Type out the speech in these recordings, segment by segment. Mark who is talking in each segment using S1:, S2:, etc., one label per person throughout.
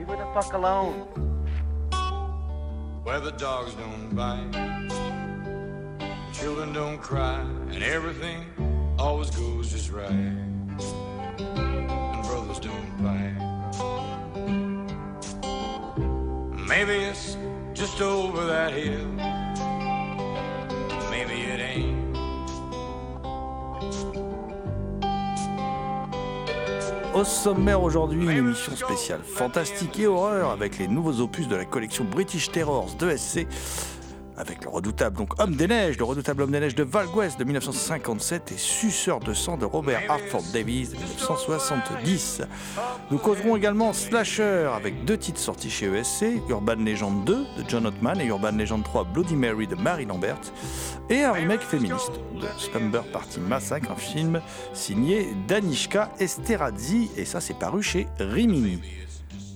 S1: Leave her the fuck alone.
S2: Where the dogs don't bite, children don't cry, and everything always goes just right. And brothers don't fight. Maybe it's just over that hill.
S3: Au sommaire aujourd'hui, une émission spéciale fantastique et horreur avec les nouveaux opus de la collection British Terrors de SC. Avec le redoutable Homme des Neiges, le redoutable Homme des Neiges de Val West de 1957 et Suceur de sang de Robert Hartford Davies de 1970. Nous causerons également Slasher avec deux titres sortis chez ESC, Urban Legend 2 de John Ottman et Urban Legend 3 Bloody Mary de Mary Lambert, et un remake féministe de Slumber Party Massacre, un film signé Danishka Esterhazy, et ça c'est paru chez Rimini.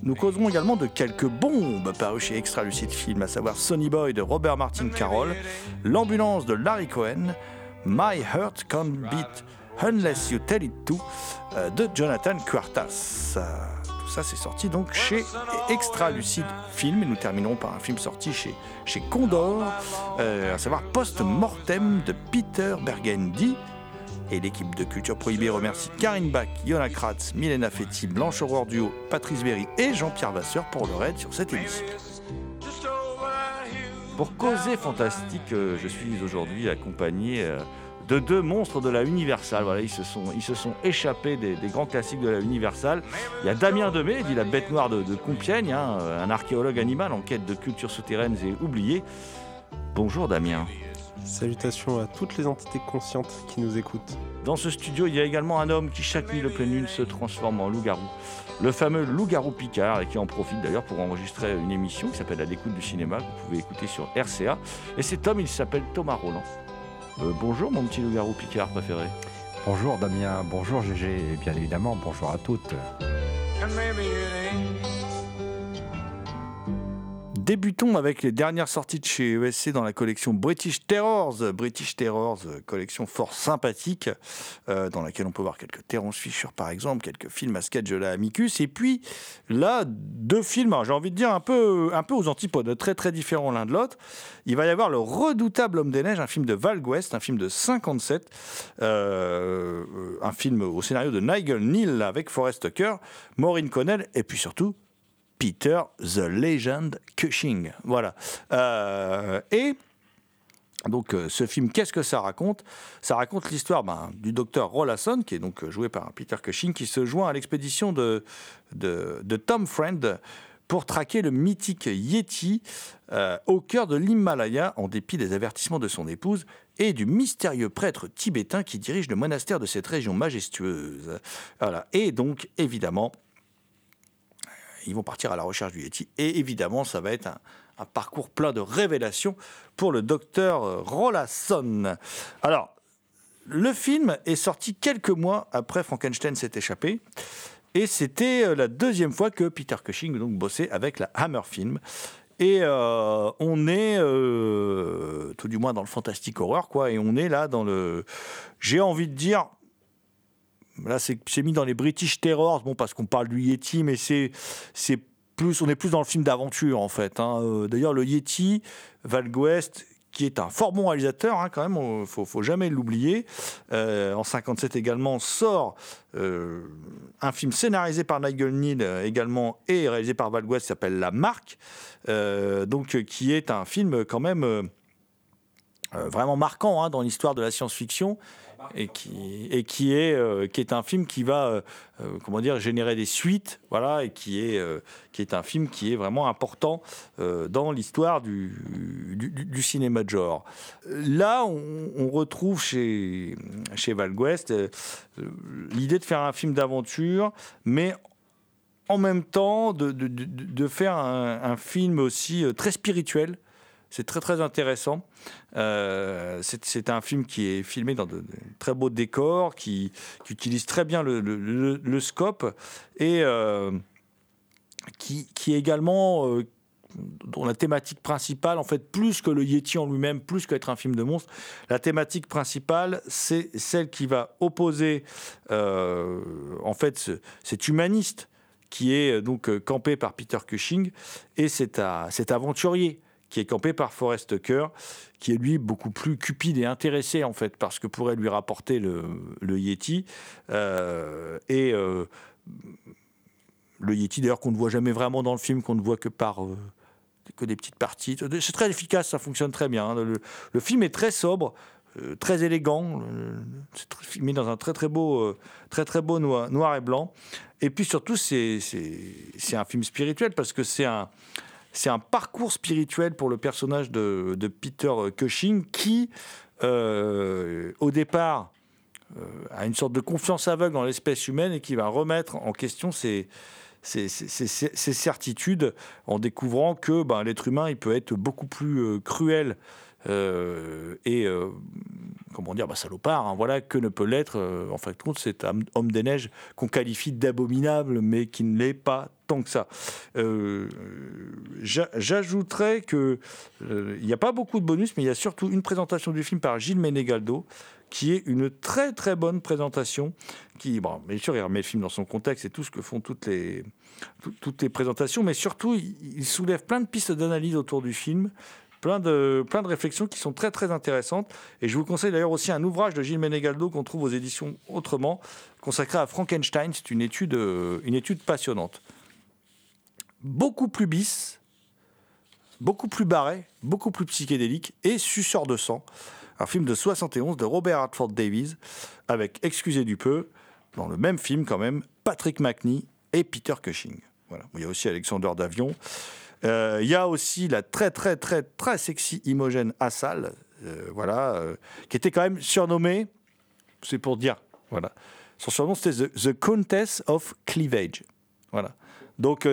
S3: Nous causerons également de quelques bombes parues chez Extra Lucid Film, à savoir Sonny Boy de Robert Martin Carroll, L'ambulance de Larry Cohen, My Heart Can't Beat Unless You Tell It To euh, de Jonathan Quartas. Euh, Tout ça c'est sorti donc chez Extra Lucid Film et nous terminerons par un film sorti chez, chez Condor, euh, à savoir Post Mortem de Peter Bergendi. Et l'équipe de Culture Prohibée remercie Karine Bach, Yona Kratz, Milena Fetti, Blanche Aurore Duo, Patrice Berry et Jean-Pierre Vasseur pour leur aide sur cette émission. Pour causer fantastique, euh, je suis aujourd'hui accompagné euh, de deux monstres de la Universal. Voilà, ils se sont, échappés des, grands classiques de la Universal. Il y a Damien Demey, dit la bête noire de, de Compiègne, hein, un archéologue animal en quête de cultures souterraines et oubliées. Bonjour Damien.
S4: Salutations à toutes les entités conscientes qui nous écoutent.
S3: Dans ce studio, il y a également un homme qui chaque nuit de pleine lune se transforme en loup-garou. Le fameux loup-garou Picard, et qui en profite d'ailleurs pour enregistrer une émission qui s'appelle La découte du cinéma, que vous pouvez écouter sur RCA. Et cet homme, il s'appelle Thomas Roland. Euh, bonjour mon petit loup-garou Picard préféré.
S5: Bonjour Damien, bonjour GG et bien évidemment bonjour à toutes.
S2: And maybe it ain't.
S3: Débutons avec les dernières sorties de chez ESC dans la collection British Terrors. British Terrors, euh, collection fort sympathique, euh, dans laquelle on peut voir quelques Terrence Fisher par exemple, quelques films à sketch de la Amicus, et puis là, deux films, j'ai envie de dire un peu, un peu aux antipodes, très très différents l'un de l'autre. Il va y avoir Le Redoutable Homme des Neiges, un film de Val West, un film de 57, euh, euh, un film au scénario de Nigel Neal avec Forrest Tucker, Maureen Connell, et puis surtout Peter the Legend Cushing. Voilà. Euh, et donc euh, ce film, qu'est-ce que ça raconte? Ça raconte l'histoire ben, du docteur Rollason, qui est donc euh, joué par Peter Cushing, qui se joint à l'expédition de, de, Tom Friend pour traquer le mythique Yeti au cœur de l'Himalaya, en dépit des avertissements de son épouse et du mystérieux prêtre tibétain qui dirige le monastère de cette région majestueuse. Voilà. Et donc, évidemment, ils vont partir à la recherche du Yeti. Et évidemment, ça va être un, parcours plein de révélations pour le docteur euh, Rollason. Alors, le film est sorti quelques mois après Frankenstein s'est échappé. Et c'était euh, la deuxième fois que Peter Cushing donc, bossait avec la Hammer Film. Et euh, on est, tout du moins dans le fantastique horreur, quoi. Et on est là dans le. J'ai envie de dire. Là, c'est mis dans les British Terrors, bon, parce qu'on parle du Yeti, mais c'est plus, on est plus dans le film d'aventure, en fait. hein. Euh, D'ailleurs, le Yeti, Val West, qui est un fort bon réalisateur, hein, quand même, faut, faut jamais l'oublier. Euh, en 57 également sort euh, un film scénarisé par Nigel Neal également et réalisé par Val West qui s'appelle La Marque, donc qui est un film quand même vraiment marquant hein, dans l'histoire de la science-fiction et euh, qui est un film qui va euh, euh, comment dire générer des suites voilà et qui est un film qui est vraiment important dans l'histoire du, cinéma de genre. Là, on, retrouve chez chez Val Guest euh, l'idée de faire un film d'aventure, mais en même temps de, faire un, film aussi très spirituel. C'est très très intéressant. Euh, c'est un film qui est filmé dans de, très beaux décors, qui, utilise très bien le, scope et euh, qui, est également euh, dont la thématique principale, en fait, plus que le Yeti en lui-même, plus qu'être un film de monstre, la thématique principale, c'est celle qui va opposer, euh, en fait, ce- cet humaniste qui est donc campé par Peter Cushing et cet aventurier qui est campé par Forrest Tucker, qui est lui beaucoup plus cupide et intéressé en fait par ce que pourrait lui rapporter le, le Yeti. Euh, et euh, le Yeti d'ailleurs qu'on ne voit jamais vraiment dans le film, qu'on ne voit que par euh, que des petites parties. C'est très efficace, ça fonctionne très bien. hein. Le, film est très sobre, très élégant. C'est dans un très très beau, très très beau noir, noir et blanc. Et puis surtout, c'est un film spirituel parce que c'est un c'est un parcours spirituel pour le personnage de, Peter Cushing qui, euh, au départ, euh, a une sorte de confiance aveugle dans l'espèce humaine et qui va remettre en question ses, certitudes en découvrant que ben, l'être humain il peut être beaucoup plus euh, cruel et euh, comment dire bah, salopard hein, voilà que ne peut l'être euh, en fin de compte cet homme des neiges qu'on qualifie d'abominable mais qui ne l'est pas tant que ça. Euh, j'a- j'ajouterais que euh, il n'y a pas beaucoup de bonus mais il y a surtout une présentation du film par Gilles Menegaldo qui est une très très bonne présentation qui bon, bien sûr il remet le film dans son contexte et tout ce que font toutes les tout- toutes les présentations mais surtout il soulève plein de pistes d'analyse autour du film plein de, plein de réflexions qui sont très très intéressantes. Et je vous conseille d'ailleurs aussi un ouvrage de Gilles Menegaldo qu'on trouve aux éditions Autrement, consacré à Frankenstein. C'est une étude, euh, une étude passionnante. Beaucoup plus bis, beaucoup plus barré, beaucoup plus psychédélique et suceur de sang. Un film de 71 de Robert Hartford Davies avec, excusez du peu, dans le même film quand même, Patrick McNee et Peter Cushing. Voilà. Il y a aussi Alexander Davion. Euh, il y a aussi la très très très très sexy Imogen Assal, euh, voilà, euh, qui était quand même surnommée, c'est pour dire, voilà, son surnom c'était the, Countess of Cleavage, voilà. Donc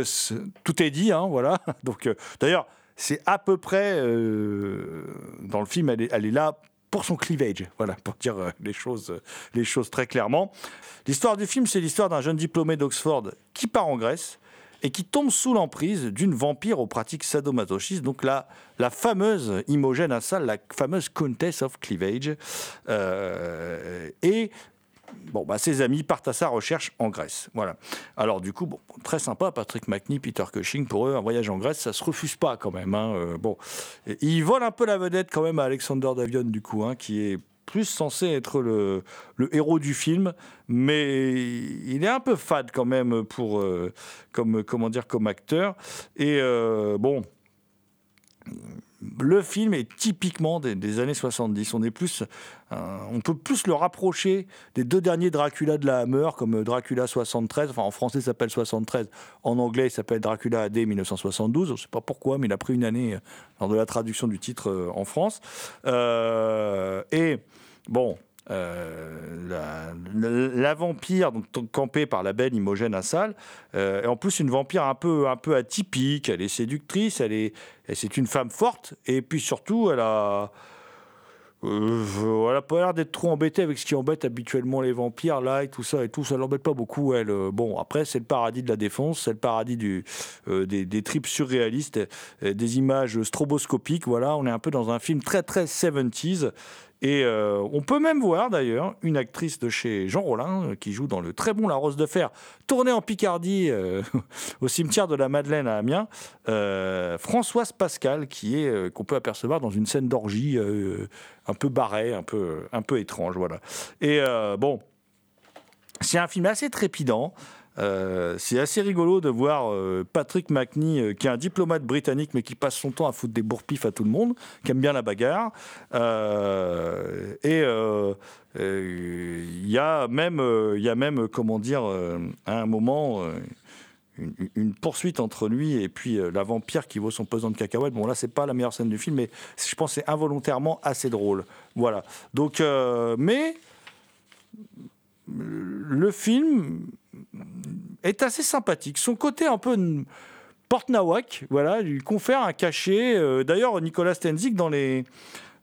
S3: tout est dit, hein, voilà. Donc d'ailleurs c'est à peu près dans le film, elle est, là pour son cleavage, voilà, pour dire les choses, les choses très clairement. L'histoire du film, c'est l'histoire d'un jeune diplômé d'Oxford qui part en Grèce et qui tombe sous l'emprise d'une vampire aux pratiques sadomasochistes, donc la, fameuse Imogen Assal, la fameuse Countess of Cleavage. Euh, et bon, bah, ses amis partent à sa recherche en Grèce. Voilà. Alors du coup, bon, très sympa, Patrick McNee, Peter Cushing, pour eux, un voyage en Grèce, ça se refuse pas quand même. hein. Euh, bon, ils volent un peu la vedette quand même à Alexander Davion, du coup, hein, qui est plus censé être le, héros du film, mais il est un peu fade quand même pour, euh, comme, comment dire, comme acteur. Et euh, bon, le film est typiquement des, années 70. On est plus, euh, on peut plus le rapprocher des deux derniers Dracula de la Hammer, comme Dracula 73. Enfin, en français, ça s'appelle 73. En anglais, il s'appelle Dracula AD 1972. Je ne sais pas pourquoi, mais il a pris une année euh, lors de la traduction du titre euh, en France. Et bon. Euh, la, vampire, donc campée par la belle Imogen Assal, euh, et en plus une vampire un peu, atypique. Elle est séductrice, elle est, c'est une femme forte, et puis surtout, elle a, euh, elle a pas l'air d'être trop embêtée avec ce qui embête habituellement les vampires là et tout ça et tout. Ça l'embête pas beaucoup. Elle, Euh, bon, après c'est le paradis de la défense, c'est le paradis du, euh, des, des tripes surréalistes, euh, des images stroboscopiques. Voilà, on est un peu dans un film très très 70s. Et euh, on peut même voir d'ailleurs une actrice de chez Jean Rollin euh, qui joue dans le très bon La Rose de Fer, tournée en Picardie euh, au cimetière de la Madeleine à Amiens, Françoise Pascal, qui est qu'on peut apercevoir dans une scène d'orgie un peu barrée, un peu, un peu étrange, voilà. Et bon, c'est un film assez trépidant. Euh, c'est assez rigolo de voir euh, Patrick McNee, euh, qui est un diplomate britannique, mais qui passe son temps à foutre des bourre-pifs à tout le monde, qui aime bien la bagarre. Et il y a même, il y a même, comment dire, à un moment. une, poursuite entre lui et puis la vampire qui vaut son pesant de cacahuètes. Bon, là, c'est pas la meilleure scène du film, mais je pense c'est involontairement assez drôle. Voilà. Donc, mais le film est assez sympathique. Son côté un peu porte-nawak, voilà, lui confère un cachet. Euh, D'ailleurs, Nicolas Stenzik, dans les,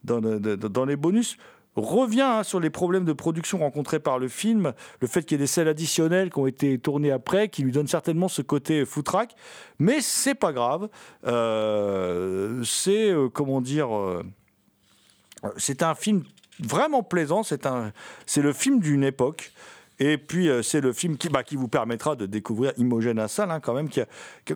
S3: dans, les bonus, revient hein, sur les problèmes de production rencontrés par le film, le fait qu'il y ait des scènes additionnelles qui ont été tournées après, qui lui donnent certainement ce côté foutraque, mais c'est pas grave. Euh, c'est, euh, comment dire, c'est un film vraiment plaisant, c'est c'est le film d'une époque. Et puis, euh, c'est le film qui, bah, qui vous permettra de découvrir Imogen Assal, hein, quand même,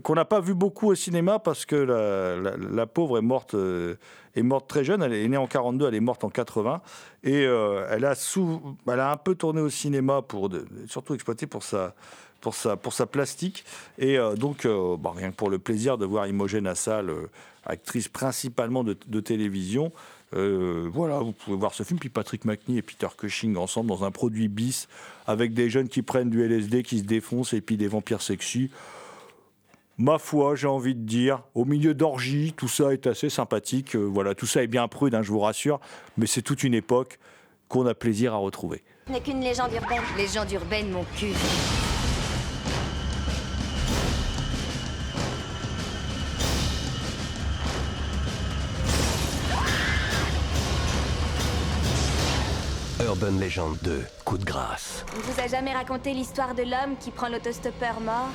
S3: qu'on n'a pas vu beaucoup au cinéma parce que la, pauvre est morte, euh, est morte très jeune. Elle est née en 42, elle est morte en 80. Et euh, elle, a un peu tourné au cinéma, pour surtout exploité pour sa, pour sa, pour sa plastique. Et donc, bah, rien que pour le plaisir de voir Imogen Assal, actrice principalement de télévision, euh, voilà, vous pouvez voir ce film. Puis Patrick McNee et Peter Cushing ensemble dans un produit bis avec des jeunes qui prennent du LSD, qui se défoncent et puis des vampires sexy. Ma foi, j'ai envie de dire, au milieu d'orgies, tout ça est assez sympathique. Euh, voilà, tout ça est bien prude, hein, je vous rassure, mais c'est toute une époque qu'on a plaisir à retrouver.
S6: n'est qu'une légende urbaine. Légende urbaine, mon cul.
S7: Urban Legend 2, coup de grâce.
S6: On vous a jamais raconté l'histoire de l'homme qui prend l'autostoppeur mort?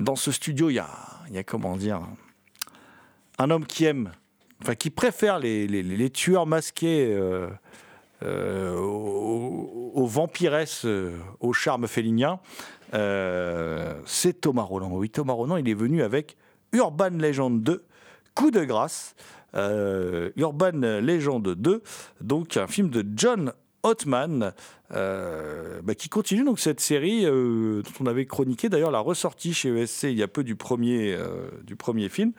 S3: Dans ce studio, il y a, il y a, comment dire, un homme qui aime, enfin qui préfère les, les- les tueurs masqués euh, euh, aux, aux vampiresses, euh, au charme félinien. Euh, c'est Thomas Roland. Oui, Thomas Roland, il est venu avec Urban Legend 2, Coup de grâce. Euh, Urban Legend 2, donc un film de John Ottman, euh, bah, qui continue donc cette série euh, dont on avait chroniqué d'ailleurs la ressortie chez ESC il y a peu du premier, du premier film.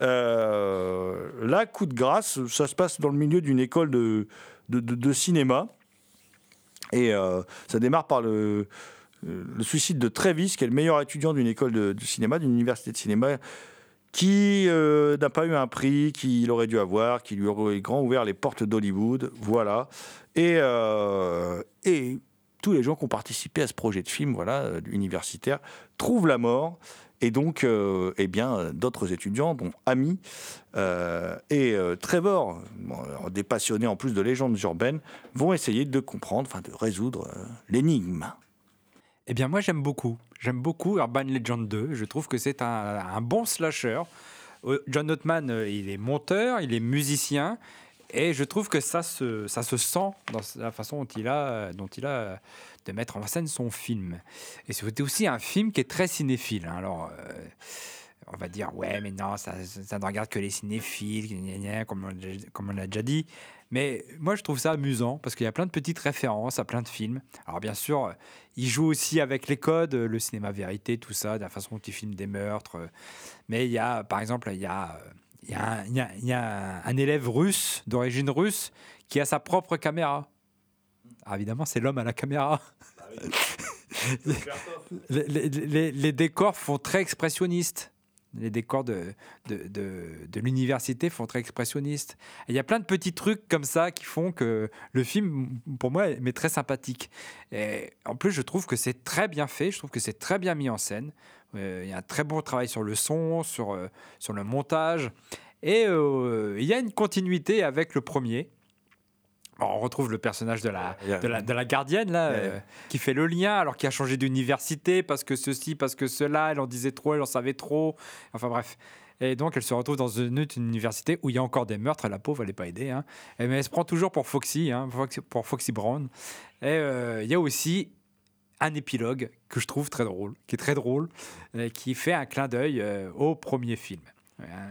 S3: Là, coup de grâce, ça se passe dans le milieu d'une école de, cinéma. Et ça démarre par le, le suicide de Travis, qui est le meilleur étudiant d'une école de, cinéma, d'une université de cinéma, qui euh, n'a pas eu un prix qu'il aurait dû avoir, qui lui aurait grand ouvert les portes d'Hollywood. Voilà. Et, euh, tous les gens qui ont participé à ce projet de film voilà, euh, universitaire trouvent la mort. Et donc, euh, eh bien, d'autres étudiants, dont Ami euh, et euh, Trevor, des passionnés en plus de légendes urbaines, vont essayer de comprendre, enfin de résoudre euh, l'énigme.
S5: Eh bien, moi, j'aime beaucoup. J'aime beaucoup Urban Legend 2. Je trouve que c'est un, bon slasher. Euh, John Ottman, euh, il est monteur, il est musicien. Et je trouve que ça se, ça se sent dans la façon dont il a, dont il a de mettre en scène son film. Et c'était aussi un film qui est très cinéphile. hein. Alors, euh, on va dire, ouais, mais non, ça, ne regarde que les cinéphiles, comme on, comme on l'a déjà dit. Mais moi, je trouve ça amusant parce qu'il y a plein de petites références à plein de films. Alors, bien sûr, il joue aussi avec les codes, le cinéma vérité, tout ça, de la façon dont il filme des meurtres. Mais il y a, par exemple, il y a, il y a, un, il y a- il y a un élève russe, d'origine russe, qui a sa propre caméra. Alors, évidemment, c'est l'homme à la caméra. les, les- les- les décors font très expressionnistes. Les décors de, de, de, l'université font très expressionnistes. Et Il y a plein de petits trucs comme ça qui font que le film, pour moi, est très sympathique. En plus, je trouve que c'est très bien fait, je trouve que c'est très bien mis en scène. Euh, il y a un très bon travail sur le son, sur, euh, sur le montage. Et euh, il y a une continuité avec le premier. On retrouve le personnage de la,
S3: Il y a-
S5: de la, de la gardienne, là, euh, qui fait le lien, alors qu'il a changé d'université, parce que ceci, parce que cela, elle en disait trop, elle en savait trop. Enfin bref. Et donc, elle se retrouve dans une autre université où il y a encore des meurtres, la pauvre, elle n'est pas aidée. Hein. Et- Mais elle se prend toujours pour Foxy, hein, pour Foxy Brown. Et euh, il y a aussi un épilogue que je trouve très drôle, qui est très drôle, qui fait un clin d'œil euh, au premier film. Hein,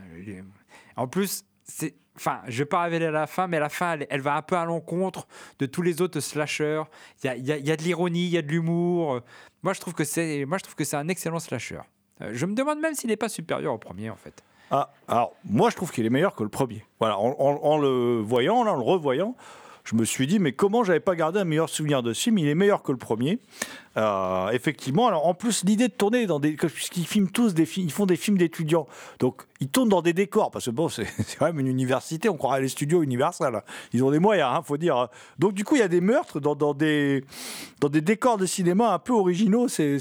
S5: En plus, c'est. Enfin, je vais pas révéler la fin, mais la fin, elle, va un peu à l'encontre de tous les autres slashers. Il y a, de l'ironie, il y a de l'humour. Moi, je trouve que c'est, moi, je trouve que c'est un excellent slasher. Euh, Je me demande même s'il n'est pas supérieur au premier, en fait.
S3: Ah, alors, moi, je trouve qu'il est meilleur que le premier. Voilà, en, le voyant, en le revoyant, je me suis dit, mais comment j'avais pas gardé un meilleur souvenir de ce Il est meilleur que le premier. Euh, effectivement, alors en plus, l'idée de tourner dans des. Puisqu'ils filment tous des films, ils font des films d'étudiants. Donc, ils tournent dans des décors, parce que bon, c'est quand même une université, on croirait les studios Universal. Ils ont des moyens, hein, faut dire. Donc, du coup, il y a des meurtres dans, des, dans des décors de cinéma un peu originaux. C'est-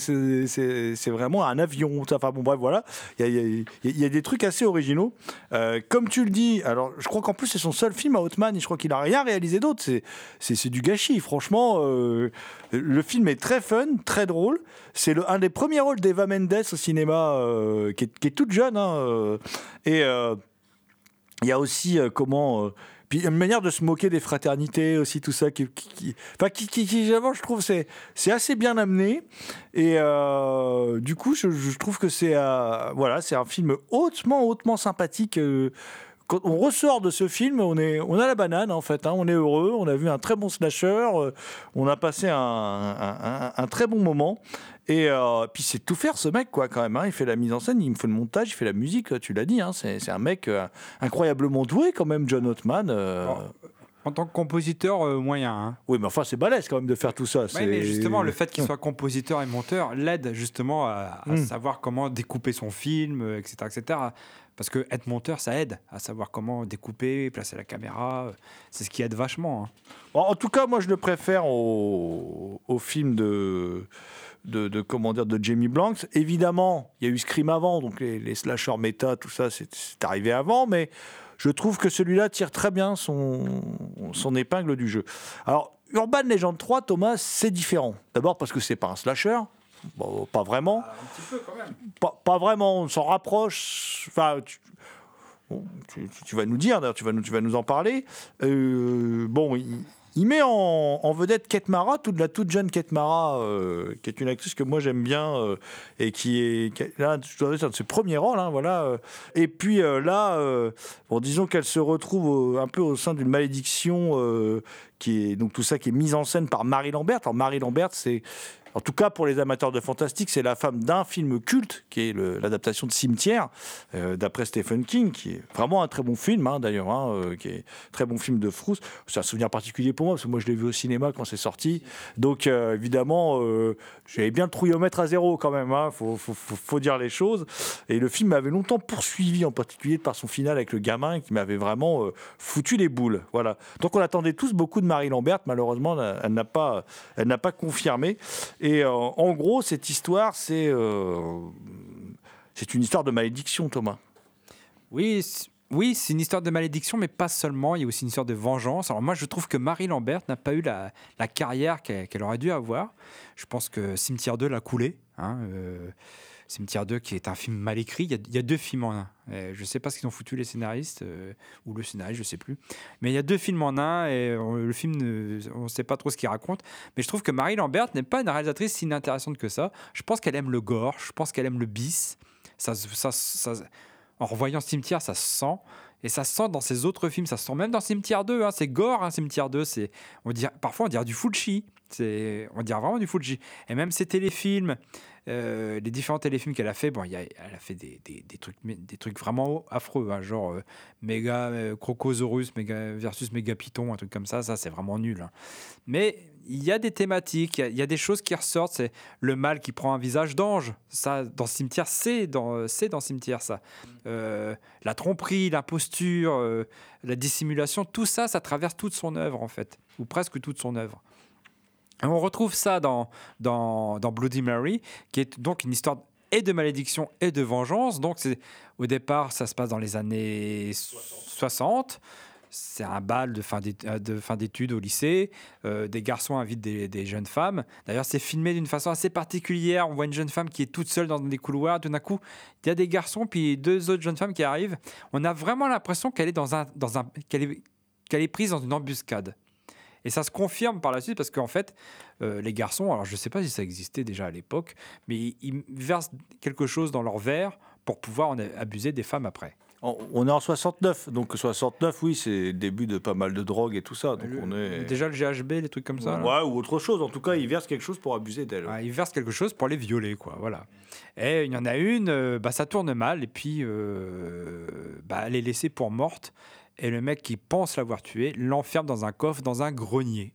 S3: vraiment un avion. Enfin, bon, bref, voilà. Il y a, y y a des trucs assez originaux. Euh, comme tu le dis, alors je crois qu'en plus c'est son seul film à Hotman je crois qu'il a rien réalisé d'autre. C'est c'est du gâchis. Franchement, euh, le film est très fun, très drôle. C'est un des premiers rôles d'Eva Mendes au cinéma, euh, qui, est, toute jeune. hein, euh, et euh, il y a aussi comment. puis une manière de se moquer des fraternités aussi, tout ça, qui, qui, qui- qui, je trouve, c'est, assez bien amené. Et du coup, je, trouve que c'est, voilà, un film hautement, hautement sympathique. Quand on ressort de ce film, on, est, on a la banane en fait, hein, on est heureux, on a vu un très bon slasher, euh, on a passé un, un- très bon moment. Et euh, puis c'est tout faire ce mec quoi quand même. hein. Il fait la mise en scène, il me fait le montage, il fait la musique. Tu l'as dit, hein, c'est un mec euh, incroyablement doué quand même, John Ottman.
S5: En tant que compositeur, euh, moyen. hein.
S3: Oui, mais enfin c'est balèze quand même de faire tout ça.
S5: Oui, mais justement, le fait qu'il soit compositeur et monteur l'aide justement à, à
S3: Mm.
S5: savoir comment découper son film, euh, etc., etc. Parce que être monteur, ça aide à savoir comment découper, placer la caméra. euh, C'est ce qui aide vachement. hein.
S3: En, en tout cas, moi, je le préfère au, au film de, de, de, comment dire, de Jamie Blanks. Évidemment, il y a eu Scream avant, donc les, les slashers méta, tout ça, c'est arrivé avant, mais je trouve que celui-là tire très bien son, son épingle du jeu. Alors, Urban Legend 3, Thomas, c'est différent. D'abord parce que c'est pas un slasher. Bon, pas vraiment. Pas, pas vraiment, on s'en rapproche. Enfin, tu, bon, tu- vas nous dire, d'ailleurs, tu vas nous, tu vas nous en parler. Euh, bon, il, il met en, vedette Kate Mara, toute la toute jeune Kate Mara, euh, qui est une actrice que moi j'aime bien euh, et qui est là, je dois dire, un de ses premiers rôles, hein, voilà. euh. Et puis là, bon, disons qu'elle se retrouve un peu au sein d'une malédiction qui est donc tout ça qui est mise en scène par Marie Lambert. Alors Marie Lambert, c'est en tout cas, pour les amateurs de fantastique, c'est la femme d'un film culte, qui est l'adaptation de Cimetière, euh, d'après Stephen King, qui est vraiment un très bon film, hein, d'ailleurs, hein, euh, qui est un très bon film de Frousse. C'est un souvenir particulier pour moi, parce que moi, je l'ai vu au cinéma quand c'est sorti. Donc, euh, évidemment, j'avais bien le trouillomètre à zéro quand même, il faut, faut- dire les choses. Et le film m'avait longtemps poursuivi, en particulier par son final avec le gamin, qui m'avait vraiment foutu les boules. Voilà. Donc, on attendait tous beaucoup de Marie Lambert. Malheureusement, elle n'a pas, pas confirmé. Et euh, en gros, cette histoire, c'est euh, c'est une histoire de malédiction, Thomas.
S5: Oui, oui, c'est une histoire de malédiction, mais pas seulement. Il y a aussi une histoire de vengeance. Alors moi, je trouve que Marie Lambert n'a pas eu la, la carrière qu'elle aurait dû avoir. Je pense que Cimetière 2 l'a coulé. hein, euh, Cimetière 2, qui est un film mal écrit. Il y a, deux films en un. Je ne sais pas ce qu'ils ont foutu les scénaristes, euh, ou le scénariste, je ne sais plus. Mais il y a deux films en un, et euh, le film, ne- on ne sait pas trop ce qu'il raconte. Mais je trouve que Marie Lambert n'est pas une réalisatrice si inintéressante que ça. Je pense qu'elle aime le gore, je pense qu'elle aime le bis. En revoyant Cimetière, ça se sent. Et ça se sent dans ses autres films, ça se sent même dans Cimetière 2. hein, c'est gore, hein, Cimetière 2. C'est, on dirait, parfois, on dirait du Fulci. C'est, on dirait vraiment du Fulci. Et même ses téléfilms, les différents téléfilms qu'elle a fait, bon, y a- elle a fait des, des- trucs, des trucs vraiment affreux, hein, genre euh, Méga euh, Crocosaurus méga, versus Méga Python, un truc comme ça. Ça, c'est vraiment nul. hein. Mais il y a des thématiques, il y a- des choses qui ressortent. C'est le mal qui prend un visage d'ange. Ça, dans Cimetière, c'est dans, dans Cimetière, ça. Euh, la tromperie, l'imposture, euh, la dissimulation, tout ça, ça traverse toute son œuvre, en fait, ou presque toute son œuvre. On retrouve ça dans, dans, Bloody Mary, qui est donc une histoire et de malédiction et de vengeance. Donc, au départ, ça se passe dans les années 60. c'est un bal de fin euh, d'études au lycée. euh, des garçons invitent des, des jeunes femmes. D'ailleurs, c'est filmé d'une façon assez particulière. On voit une jeune femme qui est toute seule dans des couloirs. Tout d'un coup, il y a des garçons, puis deux autres jeunes femmes qui arrivent. On a vraiment l'impression qu'elle est, dans un, dans un, qu'elle est, qu'elle est prise dans une embuscade. Et ça se confirme par la suite parce qu'en fait, euh, les garçons, alors je ne sais pas si ça existait déjà à l'époque, mais ils, ils versent quelque chose dans leur verre pour pouvoir en abuser des femmes après.
S3: On est en 69, donc 69, oui, c'est le début de pas mal de drogue et tout ça. Donc
S5: Le-
S3: on est.
S5: Déjà le GHB, les trucs comme ça. là.
S3: Ouais, ou autre chose. En tout cas, ils versent quelque chose pour abuser d'elle.
S5: Ouais, ils versent quelque chose pour les violer, quoi. Voilà. Et il y en a une, euh, bah, ça tourne mal, et puis euh, bah, elle est laissée pour morte. Et le mec qui pense l'avoir tuée l'enferme dans un coffre, dans un grenier.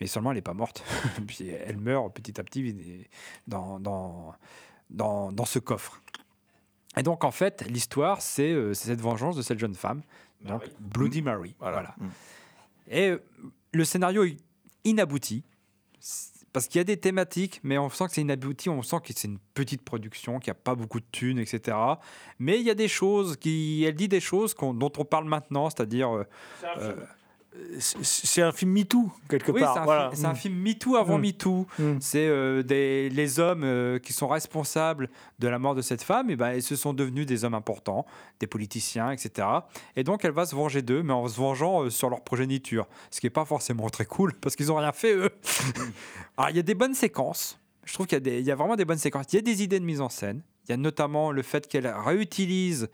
S5: Mais seulement, elle n'est pas morte. puis elle meurt petit à petit dans, dans, dans, dans ce coffre. Et donc, en fait, l'histoire, c'est euh, cette vengeance de cette jeune femme, donc Bloody Mary. Voilà.
S3: Mm.
S5: Et euh, le scénario est inabouti. Parce qu'il y a des thématiques, mais on sent que c'est inabouti, on sent que c'est une petite production, qu'il n'y a pas beaucoup de thunes, etc. Mais il y a des choses, qui, elle dit des choses dont on parle maintenant, c'est-à-dire... euh,
S3: C'est un film MeToo, quelque
S5: oui,
S3: part.
S5: c'est un,
S3: voilà.
S5: fi- c'est un film MeToo avant
S3: Mm.
S5: MeToo.
S3: Mm.
S5: C'est euh, les hommes euh, qui sont responsables de la mort de cette femme, et ben, ils se sont devenus des hommes importants, des politiciens, etc. Et donc, elle va se venger d'eux, mais en se vengeant euh, sur leur progéniture. Ce qui n'est pas forcément très cool, parce qu'ils n'ont rien fait, eux. Alors, il y a des bonnes séquences. Je trouve qu'il y a vraiment des bonnes séquences. Il y a des idées de mise en scène. Il y a notamment le fait qu'elle réutilise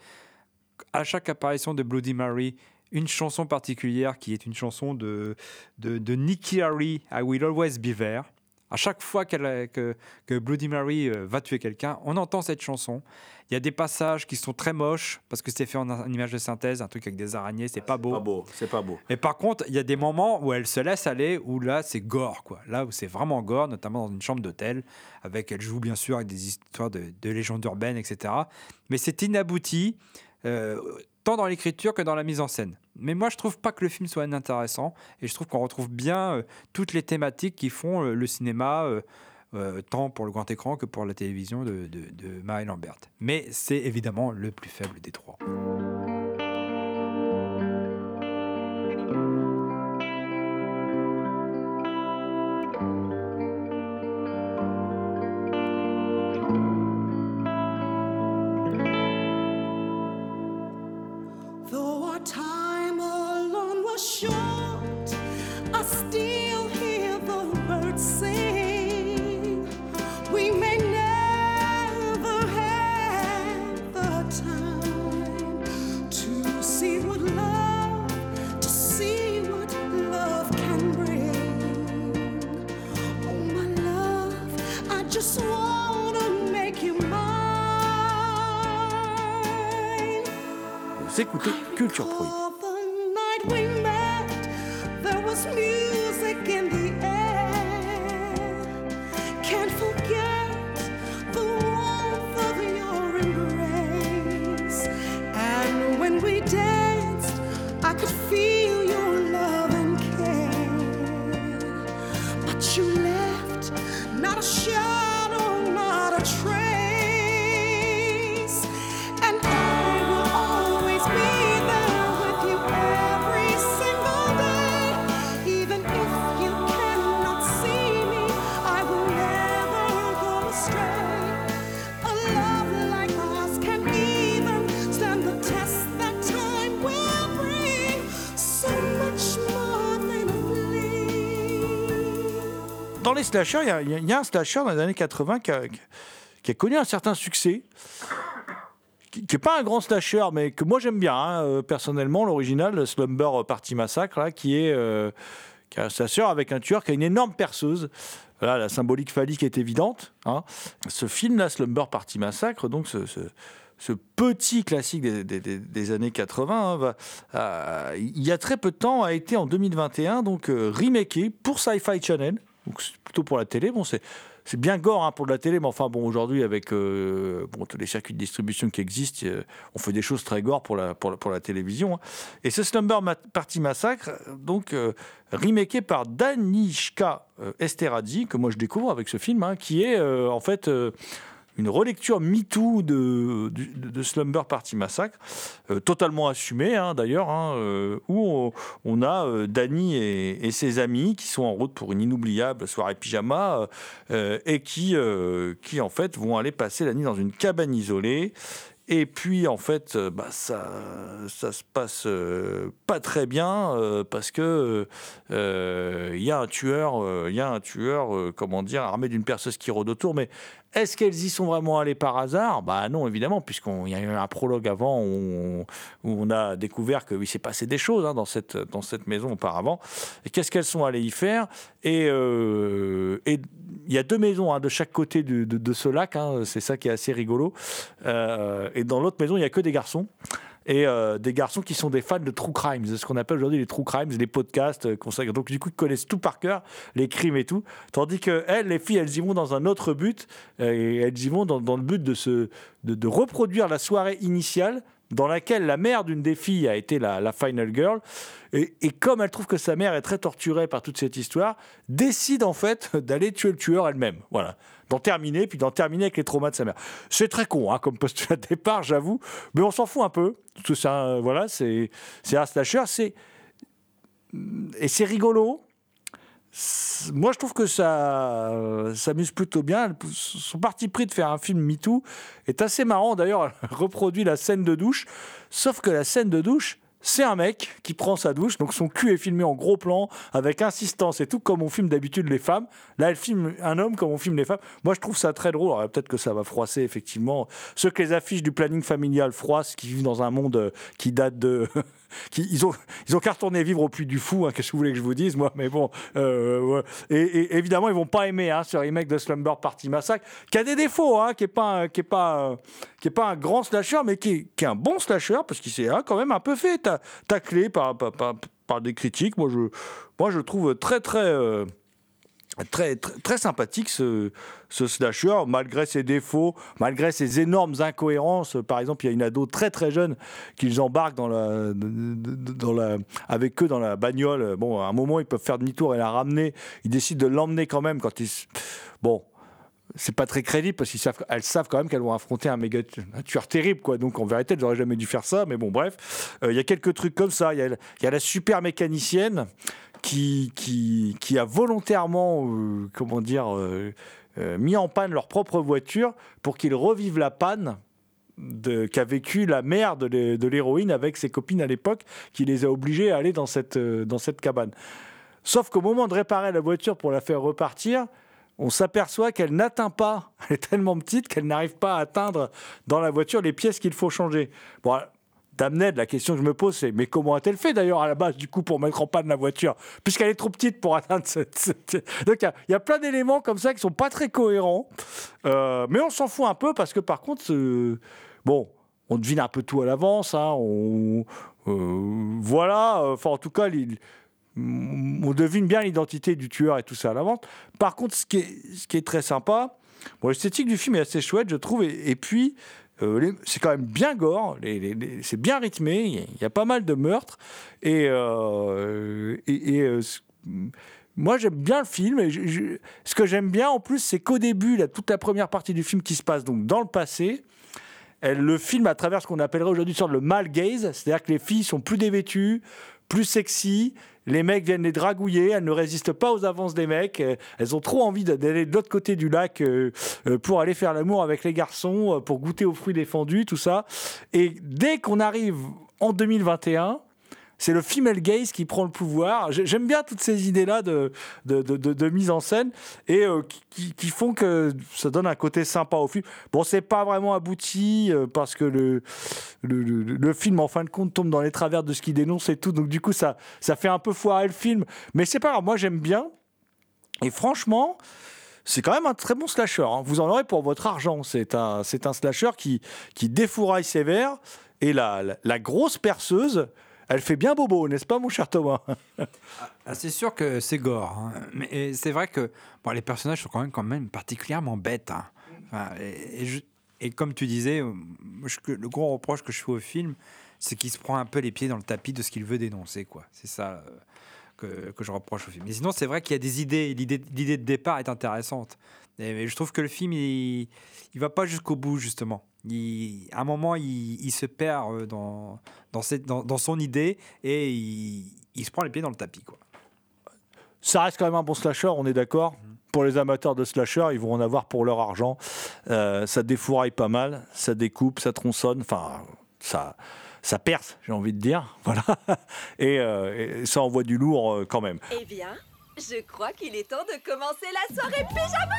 S5: à chaque apparition de Bloody Mary une chanson particulière qui est une chanson de, de, de Nikki Harry, I Will Always Be There. À chaque fois que, que Bloody Mary euh, va tuer quelqu'un, on entend cette chanson. Il y a des passages qui sont très moches parce que c'est fait en, en image de synthèse, un truc avec des araignées, c'est pas beau.
S3: Pas beau, c'est pas beau.
S5: Et par contre, il y a des moments où elle se laisse aller, où là, c'est gore, quoi. Là où c'est vraiment gore, notamment dans une chambre d'hôtel, avec, elle joue bien sûr avec des histoires de, de légendes urbaines, etc. Mais c'est inabouti, euh, tant dans l'écriture que dans la mise en scène. Mais moi, je trouve pas que le film soit inintéressant, et je trouve qu'on retrouve bien euh, toutes les thématiques qui font euh, le cinéma, euh, tant pour le grand écran que pour la télévision de, de, de Marie Lambert. Mais c'est évidemment le plus faible des trois.
S3: Les slashers, il y a- un slasher dans les années 80 qui a, connu un certain succès. Qui n'est pas un grand slasher, mais que moi j'aime bien, hein, euh, personnellement, l'original, Slumber Party Massacre, là, qui est, euh, un slasher avec un tueur qui a une énorme perceuse. La symbolique phallique est évidente. hein. Ce film-là, Slumber Party Massacre, donc ce, petit classique des, années 80, hein, euh, il y a très peu de temps, a été en 2021 donc euh, pour Sci-Fi Channel. C'est plutôt pour la télé. Bon, c'est c'est bien gore hein, pour de la télé, mais enfin bon, aujourd'hui avec euh, bon, tous les circuits de distribution qui existent, euh, on fait des choses très gore pour la pour la, pour la télévision. hein. Et ce Slumber Party Massacre, donc euh, remaké par Danishka euh, Esterhazy, que moi je découvre avec ce film, hein, qui est euh, en fait une relecture MeToo de, de, Slumber Party Massacre, euh, totalement assumée hein, d'ailleurs, hein, euh, où on, a euh, Danny et, ses amis qui sont en route pour une inoubliable soirée pyjama euh, et qui, qui en fait vont aller passer la nuit dans une cabane isolée. Et puis en fait, bah, ça, ça se passe pas très bien parce que il y a un tueur, il y a un tueur, comment dire, armé d'une perceuse qui rôde autour. Mais est-ce qu'elles y sont vraiment allées par hasard? Bah non, évidemment, puisqu'il y a eu un prologue avant où on, a découvert que oui, s'est passé des choses hein, dans cette dans cette maison auparavant. Qu'est-ce qu'elles sont allées y faire? Et euh, et il y a deux maisons hein, de chaque côté de, ce lac. hein, c'est ça qui est assez rigolo. Euh, et dans l'autre maison, il y a que des garçons. Et euh, des garçons qui sont des fans de true crimes, ce qu'on appelle aujourd'hui les true crimes, les podcasts euh, consacrés. Donc du coup, ils connaissent tout par cœur, les crimes et tout. Tandis que elles, les filles, elles y vont dans un autre but. euh, et elles y vont dans, le but de, se, de reproduire la soirée initiale dans laquelle la mère d'une des filles a été la, final girl. Et, comme elle trouve que sa mère est très torturée par toute cette histoire, décide en fait d'aller tuer le tueur elle-même. Voilà. D'en terminer, puis d'en terminer avec les traumas de sa mère. C'est très con hein, comme postulat de départ, j'avoue. Mais on s'en fout un peu. Tout ça, voilà, c'est c'est un slasher. C'est et c'est rigolo. Moi, je trouve que ça euh, s'amuse plutôt bien. Son parti pris de faire un film MeToo est assez marrant. D'ailleurs, elle reproduit la scène de douche. Sauf que la scène de douche, c'est un mec qui prend sa douche. Donc son cul est filmé en gros plan, avec insistance et tout, comme on filme d'habitude les femmes. Là, elle filme un homme comme on filme les femmes. Moi, je trouve ça très drôle. Alors, peut-être que ça va froisser, effectivement, ceux que les affiches du planning familial froissent, qui vivent dans un monde euh, qui date de. qui, ils, ont, ils ont qu'à retourner vivre au Puy du Fou, hein, qu'est-ce que vous voulez que je vous dise, moi, mais bon. euh, ouais. et, et évidemment, ils vont pas aimer hein, ce remake de Slumber Party Massacre, qui a des défauts, hein, qui est pas, un- qui est pas, qui est pas un grand slasher, mais qui est, qui est un bon slasher, parce qu'il s'est hein, quand même un peu fait ta- tacler par, par, par, par des critiques. Moi, je, moi, je trouve très, très. euh, Très, très, sympathique ce, ce slasher, malgré ses défauts, malgré ses énormes incohérences. Par exemple, il y a une ado très très jeune qu'ils embarquent dans la, dans la, avec eux dans la bagnole. Bon, à un moment, ils peuvent faire demi-tour et la ramener. Ils décident de l'emmener quand même quand ils. Bon. C'est pas très crédible parce qu'elles savent, elles savent quand même qu'elles vont affronter un méga tueur terrible quoi. Donc en vérité, elles n'auraient jamais dû faire ça. Mais bon, bref, Euh, il y a quelques trucs comme ça. Il y y a la super mécanicienne qui, a volontairement, euh, comment dire, euh, euh, mis en panne leur propre voiture pour qu'ils revivent la panne qu'a vécu la mère de l'hé- de l'héroïne avec ses copines à l'époque, qui les a obligés à aller dans cette, dans cette cabane. Sauf qu'au moment de réparer la voiture pour la faire repartir, on s'aperçoit qu'elle n'atteint pas, elle est tellement petite qu'elle n'arrive pas à atteindre dans la voiture les pièces qu'il faut changer. Bon, Damned, la question que je me pose, c'est mais comment a-t-elle fait d'ailleurs à la base du coup pour mettre en panne la voiture? Puisqu'elle est trop petite pour atteindre cette. Donc il y a- plein d'éléments comme ça qui sont pas très cohérents. Euh, mais on s'en fout un peu parce que par contre, bon, on devine un peu tout à l'avance. hein, on, euh, voilà, enfin en tout cas, on devine bien l'identité du tueur et tout ça à l'avance. Par contre, ce qui est, très sympa, bon, l'esthétique du film est assez chouette, je trouve, et puis euh, c'est quand même bien gore, c'est bien rythmé, il y, a- pas mal de meurtres, et, euh, et, euh, moi j'aime bien le film, et ce que j'aime bien en plus, c'est qu'au début, là, toute la première partie du film qui se passe donc dans le passé, elle le filme à travers ce qu'on appellerait aujourd'hui de male gaze, c'est-à-dire que les filles sont plus dévêtues, plus sexy, les mecs viennent les dragouiller, elles ne résistent pas aux avances des mecs, euh, elles ont trop envie d'aller de l'autre côté du lac euh, euh, pour aller faire l'amour avec les garçons, pour goûter aux fruits défendus, tout ça. Et dès qu'on arrive en 2021, c'est le female gaze qui prend le pouvoir. J'ai- J'aime bien toutes ces idées-là de, de, mise en scène et euh, qui, font que ça donne un côté sympa au film. Bon, c'est pas vraiment abouti euh, parce que le, le, film, en fin de compte, tombe dans les travers de ce qu'il dénonce et tout. Donc, du coup, ça, ça fait un peu foirer le film. Mais c'est pas grave, moi j'aime bien. Et franchement, c'est quand même un très bon slasher. hein. Vous en aurez pour votre argent. C'est un, c'est un slasher qui, qui défouraille sévère. Et la, la grosse perceuse, elle fait bien bobo, n'est-ce pas, mon cher Thomas?
S5: Ah, c'est sûr que c'est gore, hein. mais c'est vrai que les personnages sont quand même, particulièrement bêtes. hein. Et, comme tu disais, le gros reproche que je fais au film, c'est qu'il se prend un peu les pieds dans le tapis de ce qu'il veut dénoncer. quoi. C'est ça euh, que, je reproche au film. Mais sinon, c'est vrai qu'il y a des idées. L'idée de départ est intéressante. Et, mais je trouve que le film, il, il va pas jusqu'au bout, justement. Il- à un moment, il, il se perd euh, dans, dans, cette, dans, dans son idée et il, il se prend les pieds dans le tapis. Quoi.
S3: Ça reste quand même un bon slasher, on est d'accord Pour les amateurs de slasher, ils vont en avoir pour leur argent. Euh, ça défouraille pas mal, ça découpe, ça tronçonne, enfin, ça, ça perce, j'ai envie de dire. Voilà. Et, euh, et ça envoie du lourd euh, quand même.
S8: Eh bien, je crois qu'il est temps de commencer la soirée pyjama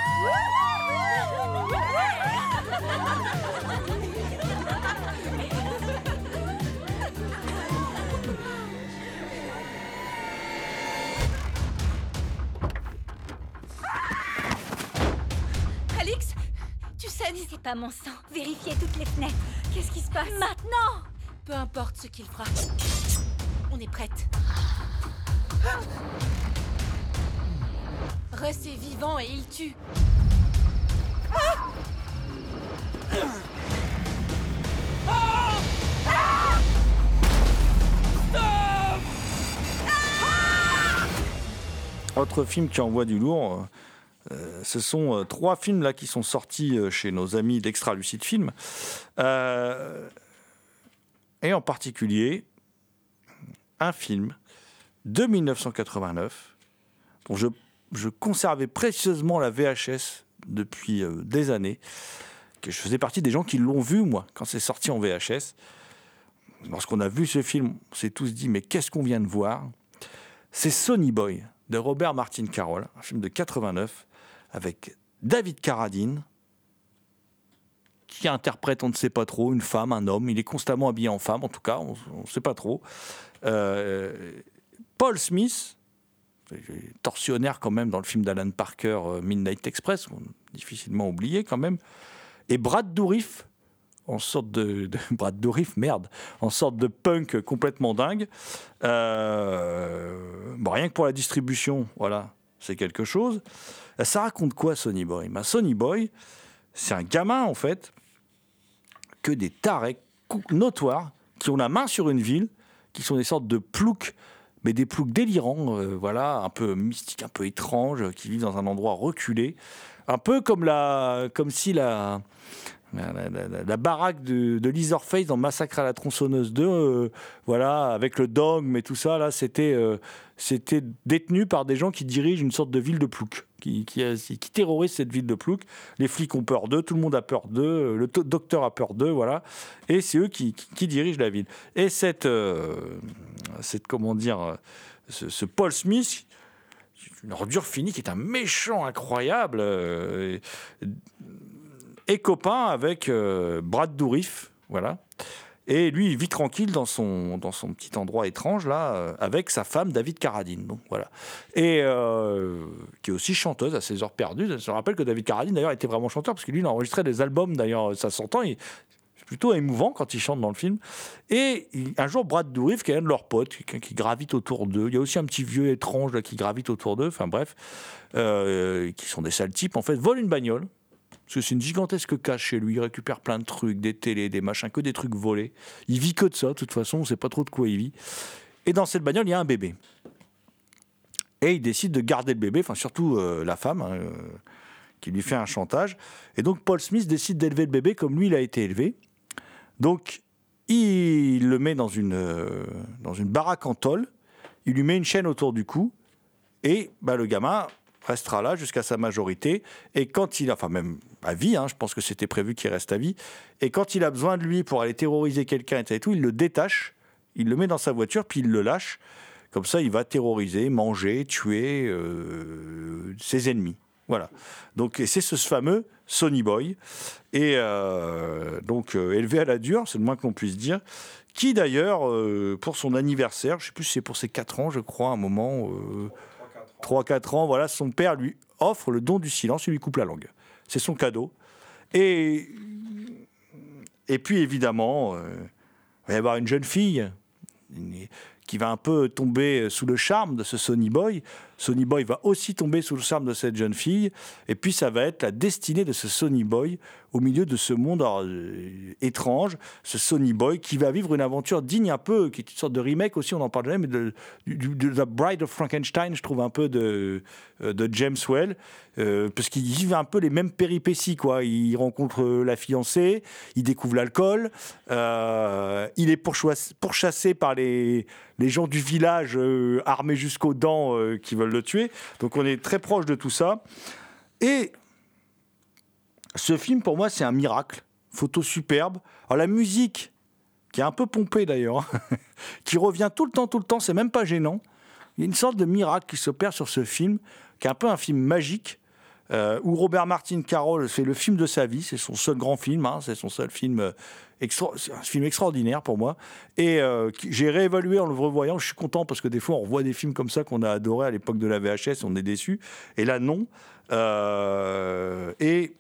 S9: Alix, tu saignes C'est pas mon sang. Vérifiez toutes les fenêtres. Qu'est-ce qui se passe? Maintenant
S8: Peu importe ce qu'il fera. On est prête. Russ est vivant et il tue.
S3: Autre film qui envoie du lourd, euh, ce sont euh, trois films là qui sont sortis euh, chez nos amis d'Extra Lucide Film. Euh, et en particulier, un film de 1989 dont je, je conservais précieusement la VHS depuis euh, des années, que je faisais partie des gens qui l'ont vu, moi, quand c'est sorti en VHS. Lorsqu'on a vu ce film, on s'est tous dit, mais qu'est-ce qu'on vient de voir? C'est Sonny Boy de Robert Martin Carroll, un film de 89 avec David Carradine qui interprète, on ne sait pas trop, une femme, un homme. Il est constamment habillé en femme, en tout cas, on ne sait pas trop. Euh, Paul Smith, torsionnaire quand même dans le film d'Alan Parker, euh, Midnight Express, difficilement oublié quand même. Et Brad Dourif, en sorte de, Brad Dourif, merde, en sorte de punk complètement dingue. Euh, rien que pour la distribution, voilà, c'est quelque chose. Ça raconte quoi, Sonny Boy? Ben, Sonny Boy, c'est un gamin en fait que des tarés notoires qui ont la main sur une ville, qui sont des sortes de ploucs, mais des ploucs délirants, euh, voilà, un peu mystiques, un peu étranges, qui vivent dans un endroit reculé, un peu comme la, comme si la la, baraque de, de dans Massacre à la tronçonneuse 2, euh, voilà, avec le dogme et tout ça, là, c'était euh, c'était détenu par des gens qui dirigent une sorte de ville de Plouc, qui, qui, qui terrorisent cette ville de Plouc. Les flics ont peur d'eux, tout le monde a peur d'eux, le docteur a peur d'eux, voilà, et c'est eux qui, dirigent la ville. Et cette, euh, cette comment dire, euh, ce, Paul Smith, une ordure finie qui est un méchant incroyable. euh, est copain avec euh, Brad Dourif, voilà. Et lui, il vit tranquille dans son, dans son petit endroit étrange, là, euh, avec sa femme, David Carradine. Donc, voilà. Et euh, qui est aussi chanteuse à ses heures perdues. Je rappelle que David Carradine, d'ailleurs, était vraiment chanteur, parce que lui, il a enregistré des albums, d'ailleurs, ça s'entend. C'est plutôt émouvant quand il chante dans le film. Et un jour, Brad Dourif, qui est un de leurs potes, qui gravite autour d'eux, il y a aussi un petit vieux étrange là, qui gravite autour d'eux, enfin bref, qui sont des sales types, en fait, vole une bagnole. Parce que c'est une gigantesque cache chez lui. Il récupère plein de trucs, des télés, des machins, que des trucs volés. Il vit que de ça, de toute façon, on ne sait pas trop de quoi il vit. Et dans cette bagnole, il y a un bébé. Et il décide de garder le bébé, enfin surtout euh, la femme, hein, euh, qui lui fait un chantage. Et donc Paul Smith décide d'élever le bébé comme lui, il a été élevé. Donc il le met dans une, euh, baraque en tôle. Il lui met une chaîne autour du cou. Et bah, le gamin restera là jusqu'à sa majorité. Et quand il a, enfin même à vie, hein, je pense que c'était prévu qu'il reste à vie. Et quand il a besoin de lui pour aller terroriser quelqu'un et tout, il le détache, il le met dans sa voiture, puis il le lâche. Comme ça, il va terroriser, manger, tuer euh, ses ennemis. Voilà. Donc, c'est ce fameux Sonny Boy, et euh, donc euh, élevé à la dure, c'est le moins qu'on puisse dire, qui d'ailleurs, pour son anniversaire, je sais plus si c'est pour ses 4 ans, je crois, à un moment, 3-4 ans, voilà, son père lui offre le don du silence, il lui coupe la langue. C'est son cadeau. Et, puis évidemment, euh, il va y avoir une jeune fille qui va un peu tomber sous le charme de ce Sonny Boy. Sonny Boy va aussi tomber sous le charme de cette jeune fille. Et puis, ça va être la destinée de ce Sonny Boy au milieu de ce monde euh, étrange. Ce Sonny Boy qui va vivre une aventure digne un peu, qui est une sorte de remake aussi, on en parle jamais, mais de, du- de The Bride of Frankenstein, je trouve un peu de, euh, de James Well. euh, parce qu'il vit un peu les mêmes péripéties. Quoi. Il rencontre euh, la fiancée, il découvre l'alcool, il est pourchassé par les, les gens du village armés jusqu'aux dents qui veulent le tuer. Donc on est très proche de tout ça. Et ce film, pour moi, c'est un miracle. Photo superbe. Alors la musique, qui est un peu pompée d'ailleurs, qui revient tout le temps, tout le temps, c'est même pas gênant. Il y a une sorte de miracle qui s'opère sur ce film, qui est un peu un film magique, euh, où Robert Martin Carroll fait le film de sa vie. C'est son seul grand film, hein, c'est son seul film euh, extra- un film extraordinaire pour moi. Et euh, j'ai réévalué en le revoyant. Je suis content parce que des fois, on revoit des films comme ça qu'on a adoré à l'époque de la VHS, on est déçu. Et là, non. Et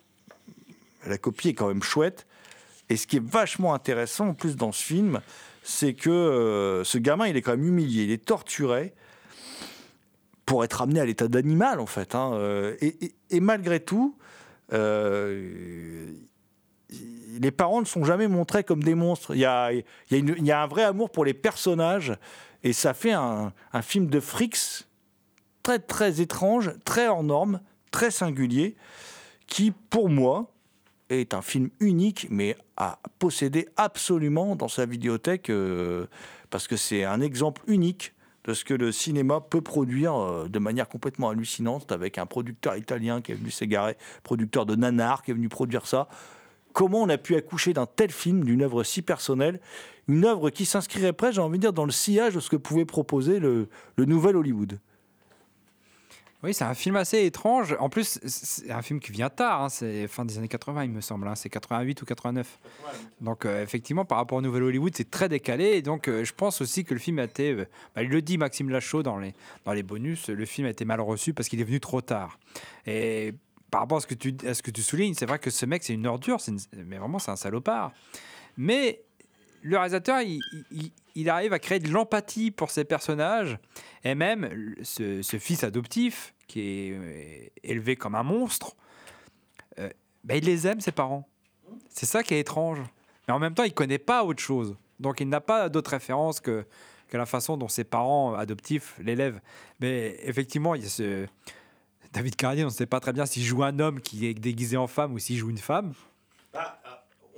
S3: la copie est quand même chouette. Et ce qui est vachement intéressant en plus dans ce film, c'est que ce gamin, il est quand même humilié, il est torturé pour être amené à l'état d'animal en fait. hein, euh, et, malgré tout, euh, les parents ne sont jamais montrés comme des monstres. Il y a, y a un vrai amour pour les personnages et ça fait un, un film de frics très très étrange, très hors norme, très singulier, qui pour moi est un film unique, mais à posséder absolument dans sa vidéothèque, euh, parce que c'est un exemple unique de ce que le cinéma peut produire euh, de manière complètement hallucinante, avec un producteur italien qui est venu s'égarer, producteur de Nanar, qui est venu produire ça. Comment on a pu accoucher d'un tel film, d'une œuvre si personnelle, une œuvre qui s'inscrirait presque, j'ai envie de dire, dans le sillage de ce que pouvait proposer le, le nouvel Hollywood?
S5: Oui, c'est un film assez étrange. En plus, c'est un film qui vient tard. hein, C'est fin des années 80, il me semble. hein, C'est 88 ou 89. Donc, euh, effectivement, par rapport au Nouvel Hollywood, c'est très décalé. Et donc, euh, je pense aussi que le film a été. euh, bah, il le dit, Maxime Lachaud, dans les, dans les bonus, le film a été mal reçu parce qu'il est venu trop tard. Et par rapport à ce que tu, à ce que tu soulignes, c'est vrai que ce mec, c'est une ordure. une- mais vraiment, c'est un salopard. Mais le réalisateur, il, arrive à créer de l'empathie pour ses personnages. Et même ce fils adoptif, qui est euh, élevé comme un monstre, euh, bah, il les aime, ses parents. C'est ça qui est étrange. Mais en même temps, il connaît pas autre chose. Donc, il n'a pas d'autre référence que, que la façon dont ses parents adoptifs l'élèvent. Mais effectivement, il y a ce... David Carradine, on ne sait pas très bien s'il joue un homme qui est déguisé en femme ou s'il joue une femme.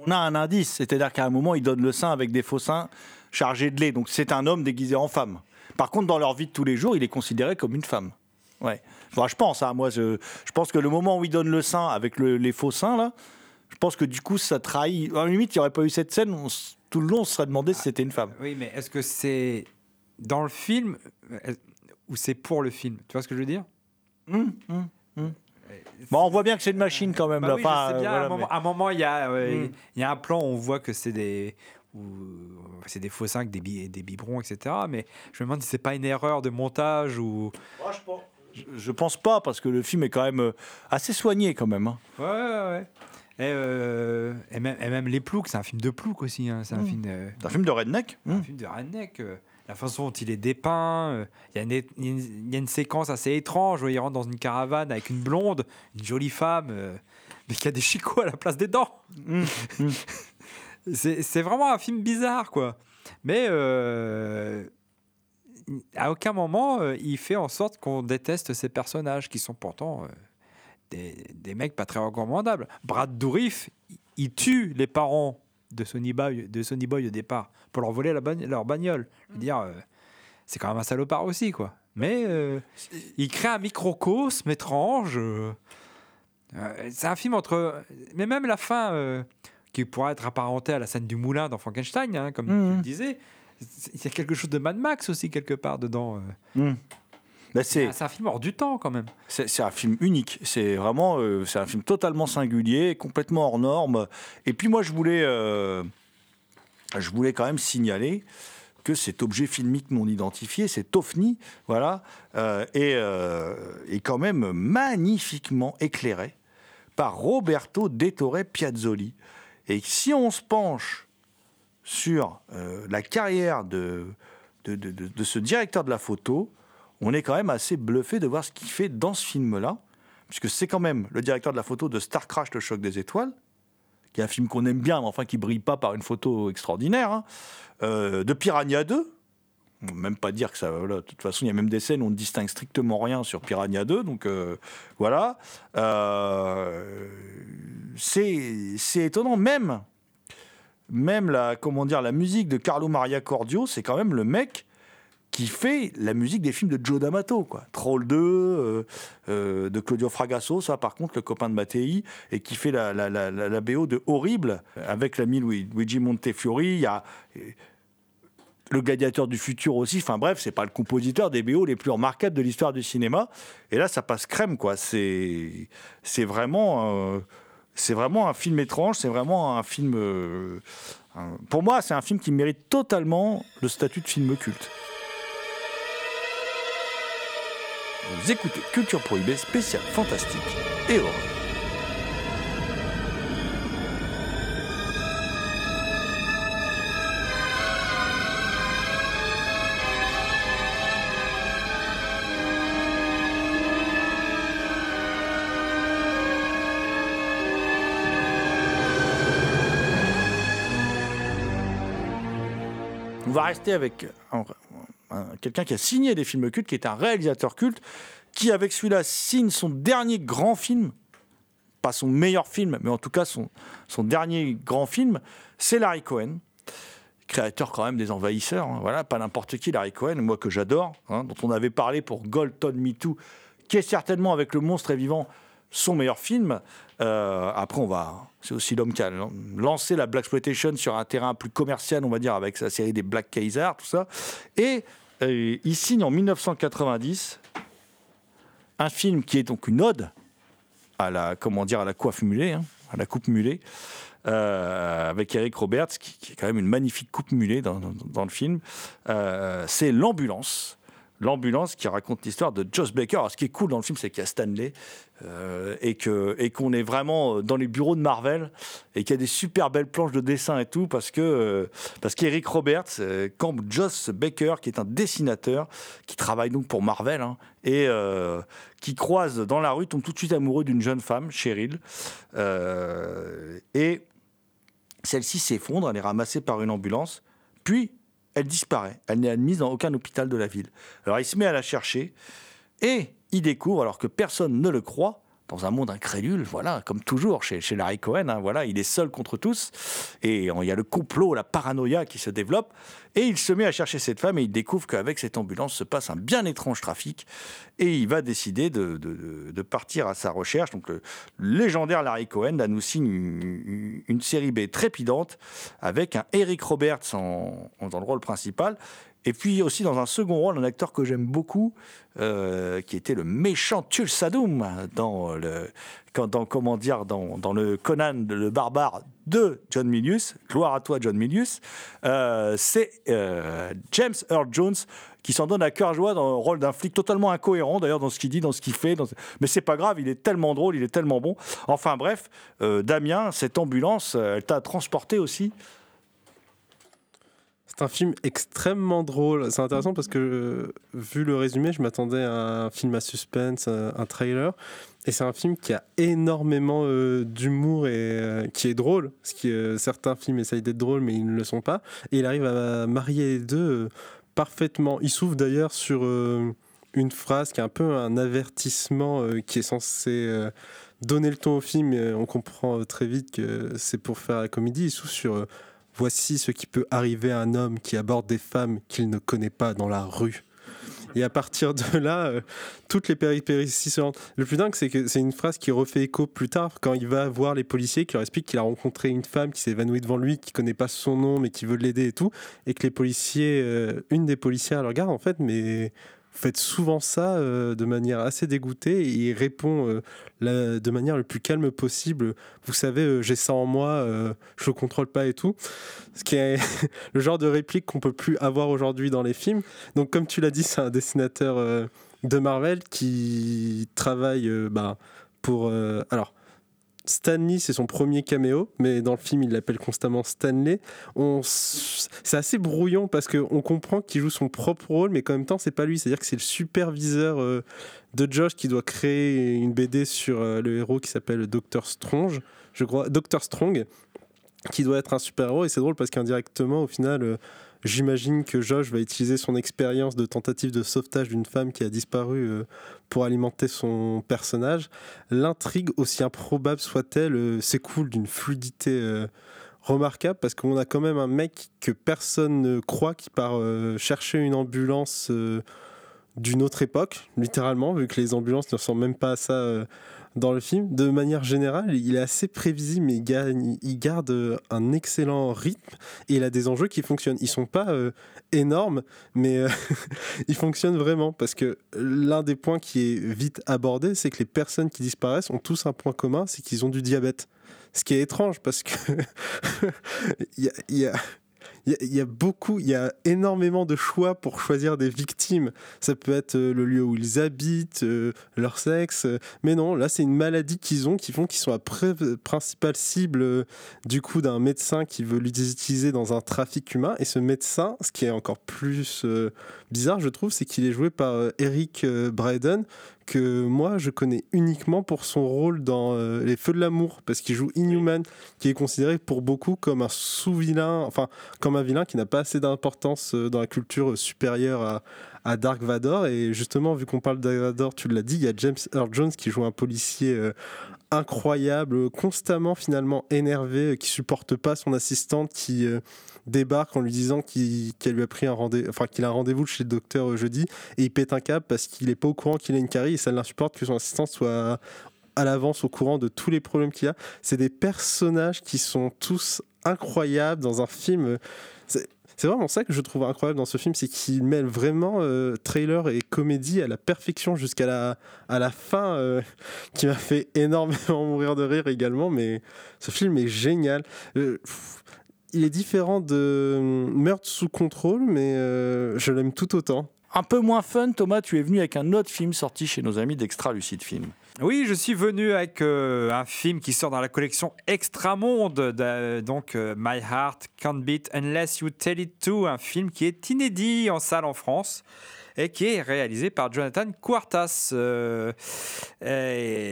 S3: On a un indice, c'est-à-dire qu'à un moment, il donne le sein avec des faux seins chargés de lait. Donc c'est un homme déguisé en femme. Par contre, dans leur vie de tous les jours, il est considéré comme une femme. Ouais. Enfin, je pense, hein, moi, je, je pense que le moment où il donne le sein avec le- les faux seins, là, je pense que du coup, ça trahit. À la limite, il n'y aurait pas eu cette scène, on tout le long, on se serait demandé si c'était une femme.
S5: Oui, mais est-ce que c'est dans le film ou c'est pour le film? Tu vois ce que je veux dire?
S3: Hum, hum, hum. Bon, on voit bien que c'est une machine quand même.
S5: Bah
S3: là.
S5: oui,
S3: Enfin,
S5: je sais bien.
S3: euh,
S5: à, un moment,
S3: mais-
S5: à un moment, il y a, euh,
S3: Mm.
S5: il y a un plan où on voit que c'est des, où c'est des faux seins avec des, bi- des biberons, etc. Mais je me demande si c'est pas une erreur de montage ou.
S3: Je, je pense pas, parce que le film est quand même euh, assez soigné quand même. hein.
S5: Ouais, ouais, ouais. Et, euh, et même, et même Les Ploucs, c'est un film de Ploucs aussi. hein. C'est un
S3: Mm.
S5: film. euh,
S3: C'est un film de redneck.
S5: un film de redneck. euh, la façon dont il est dépeint, euh, il y, a une- y a séquence assez étrange où il rentre dans une caravane avec une blonde, une jolie femme, euh, mais qui a des chicots à la place des dents.
S3: Hum, hum.
S5: C'est vraiment un film bizarre, quoi. Mais euh, à aucun moment, il fait en sorte qu'on déteste ces personnages qui sont pourtant euh, des, des mecs pas très recommandables. Brad Dourif, il tue les parents de Sonny Boy, de Boy au départ pour leur voler la bagn- leur bagnole. Je veux dire, euh, c'est quand même un salopard aussi, quoi. Mais euh, il crée un microcosme étrange. euh, c'est un film entre. Mais même la fin, qui pourrait être apparentée à la scène du moulin dans Frankenstein, hein, comme tu
S3: Mhm.
S5: le disais, il y a quelque chose de Mad Max aussi, quelque part, dedans. euh.
S3: C'est
S5: un film hors du temps, quand même.
S3: C'est un film unique. C'est vraiment, euh, c'est un film totalement singulier, complètement hors norme. Et puis moi, je voulais, euh, je voulais quand même signaler que cet objet filmique non identifié, cet OVNI, voilà, euh, est, euh, est quand même magnifiquement éclairé par Roberto Dettore Piazzoli. Et si on se penche sur la carrière de, de, de- de- de ce directeur de la photo, on est quand même assez bluffé de voir ce qu'il fait dans ce film-là, puisque c'est quand même le directeur de la photo de Star Crash, le choc des étoiles, qui est un film qu'on aime bien, mais enfin qui brille pas par une photo extraordinaire, hein. Euh, de Piranha 2. On même pas dire que ça. de toute façon, il y a même des scènes où on ne distingue strictement rien sur Piranha 2, donc euh, voilà. Euh, c'est c'est étonnant, même même la comment dire la musique de Carlo Maria Cordio, c'est quand même le mec qui fait la musique des films de Joe D'Amato, quoi. Troll 2, euh, euh, de Claudio Fragasso, ça par contre, le copain de Mattei, et qui fait la, BO de Horrible, avec l'ami Lui- Luigi Montefiori. Il y a euh, le gladiateur du futur aussi. Enfin bref, c'est pas le compositeur des BO les plus remarquables de l'histoire du cinéma. Et là, ça passe crème, quoi. C'est vraiment. c'est vraiment un film étrange, c'est vraiment un film. pour moi, c'est un film qui mérite totalement le statut de film culte. Vous écoutez Culture Prohibée spéciale fantastique et horreur. On va rester avec un- quelqu'un qui a signé des films cultes, qui est un réalisateur culte, qui avec celui-là signe son dernier grand film, pas son meilleur film, mais en tout cas son, son dernier grand film, c'est Larry Cohen, créateur quand même des Envahisseurs, hein, voilà, pas n'importe qui Larry Cohen, moi que j'adore, hein, dont on avait parlé pour Golden Me Too, qui est certainement avec Le Monstre est vivant son meilleur film. Euh, après, on va. C'est aussi l'homme qui a lan- lancé la Black Exploitation sur un terrain plus commercial, on va dire, avec sa série des Black Kaiser, tout ça. Et euh, il signe en 1990 un film qui est donc une ode à la, comment à la coiffe mulet, hein, à la coupe mulet, euh, avec Eric Roberts, qui, est quand même une magnifique coupe dans- dans le film. Euh, c'est l'ambulance. L'ambulance qui raconte l'histoire de Joss Baker. Ce qui est cool dans le film, c'est qu'il y a Stanley euh, et et qu'on est vraiment dans les bureaux de Marvel et qu'il y a des super belles planches de dessin et tout parce que euh, parce qu'Eric Roberts euh, Joss Baker qui est un dessinateur qui travaille donc pour Marvel hein, et euh, qui croise dans la rue tombe tout de suite amoureux d'une jeune femme Cheryl Euh, et celle-ci s'effondre elle est ramassée par une ambulance puis elle disparaît. Elle n'est admise dans aucun hôpital de la ville. Alors il se met à la chercher et il découvre, alors que personne ne le croit, dans un monde incrédule, voilà, comme toujours chez, Larry Cohen, hein, voilà, il est seul contre tous, et il y a le complot, la paranoïa qui se développe, et il se met à chercher cette femme, et il découvre qu'avec cette ambulance se passe un bien étrange trafic, et il va décider de, partir à sa recherche. Donc le légendaire Larry Cohen là, nous signe une, une série B trépidante, avec un Eric Roberts en- en- dans le rôle principal, et puis aussi dans un second rôle, un acteur que j'aime beaucoup, euh, qui était le méchant Tulsa Doom dans le, dans, comment dire, dans, dans le Conan le barbare de John Milius. Gloire à toi, John Milius. Euh, c'est euh, James Earl Jones qui s'en donne à cœur joie dans le rôle d'un flic totalement incohérent d'ailleurs dans ce qu'il dit, dans ce qu'il fait. dans- Mais c'est pas grave, il est tellement drôle, il est tellement bon. Enfin bref, Damien, cette ambulance, elle t'a transporté aussi.
S4: C'est un film extrêmement drôle. C'est intéressant parce que, euh, vu le résumé, je m'attendais à un film à suspense, un, un trailer. Et c'est un film qui a énormément euh, d'humour et euh, qui est drôle. Parce que euh, certains films essayent d'être drôles, mais ils ne le sont pas. Et il arrive à marier les deux euh, parfaitement. Il s'ouvre d'ailleurs sur euh, une phrase qui est un peu un avertissement euh, qui est censé euh, donner le ton au film. On comprend euh, très vite que c'est pour faire la comédie. Il s'ouvre sur. Voici ce qui peut arriver à un homme qui aborde des femmes qu'il ne connaît pas dans la rue. Et à partir de là, euh, toutes les péripéties se. Le plus dingue, c'est que c'est une phrase qui refait écho plus tard quand il va voir les policiers qui leur expliquent qu'il a rencontré une femme qui s'est évanouie devant lui, qui connaît pas son nom mais qui veut l'aider et tout, et que les policiers, euh, une des policières le regarde en fait, mais faites souvent ça euh, de manière assez dégoûtée et il répond euh, de manière le plus calme possible. Vous savez, euh, j'ai ça en moi, je le contrôle pas et tout. Ce qui est le genre de réplique qu'on peut plus avoir aujourd'hui dans les films. Donc, comme tu l'as dit, c'est un dessinateur de Marvel qui travaille bah, pour. alors, Stanley, c'est son premier caméo, mais dans le film, il l'appelle constamment Stanley. On C'est assez brouillon parce qu'on comprend qu'il joue son propre rôle, mais qu'en même temps, c'est pas lui. C'est-à-dire que c'est le superviseur euh, de Josh qui doit créer une BD sur euh, le héros qui s'appelle Doctor Strange, je crois, Doctor Strong, qui doit être un super-héros. Et c'est drôle parce qu'indirectement, au final, euh, j'imagine que Josh va utiliser son expérience de tentative de sauvetage d'une femme qui a disparu euh, pour alimenter son personnage. L'intrigue, aussi improbable soit-elle, euh, s'écoule d'une fluidité euh, remarquable parce qu'on a quand même un mec que personne ne croit qui part chercher une ambulance d'une autre époque, littéralement, vu que les ambulances ne ressemblent même pas à ça dans le film. De manière générale, il est assez prévisible, mais il garde euh, un excellent rythme et il a des enjeux qui fonctionnent. Ils sont pas euh, énormes, mais euh, ils fonctionnent vraiment parce que l'un des points qui est vite abordé, c'est que les personnes qui disparaissent ont tous un point commun, c'est qu'ils ont du diabète. Ce qui est étrange parce que il y a- il y, a- il y a beaucoup, il y a énormément de choix pour choisir des victimes. Ça peut être euh, le lieu où ils habitent, euh, leur sexe, euh, mais non, là c'est une maladie qu'ils ont qui font qu'ils sont la principale cible du coup d'un médecin qui veut les utiliser dans un trafic humain. Et ce médecin, ce qui est encore plus bizarre, je trouve, c'est qu'il est joué par Eric Braeden que moi je connais uniquement pour son rôle dans euh, Les Feux de l'amour, parce qu'il joue Inhuman, qui est considéré pour beaucoup comme un sous-vilain, enfin comme un vilain qui n'a pas assez d'importance euh, dans la culture supérieure à, à Dark Vador. Et justement, vu qu'on parle de Dark Vador, tu l'as dit, il y a James Earl Jones qui joue un policier euh, incroyable, constamment finalement énervé, euh, qui supporte pas son assistante qui débarque en lui disant qu'il- qu'elle lui a pris un rendez enfin qu'il a un rendez-vous chez le docteur jeudi et il pète un câble parce qu'il est pas au courant qu'il a une carie et ça l'insupporte que son assistante soit à l'avance au courant de tous les problèmes qu'il y a. C'est des personnages qui sont tous incroyables dans un film. C'est c'est vraiment ça que je trouve incroyable dans ce film, c'est qu'il mêle vraiment euh, trailer et comédie à la perfection jusqu'à la, à la fin, euh, qui m'a fait énormément mourir de rire également. Mais ce film est génial. Euh, il est différent de euh, Meurtre sous contrôle, mais euh, je l'aime tout autant.
S3: Un peu moins fun, Thomas, tu es venu avec un autre film sorti chez nos amis d'Extra Lucide Film.
S5: Oui, je suis venu avec euh, un film qui sort dans la collection Extramonde, de- donc euh, My Heart Can't Beat Unless You Tell It To, un film qui est inédit en salle en France et qui est réalisé par Jonathan Quartas. Euh,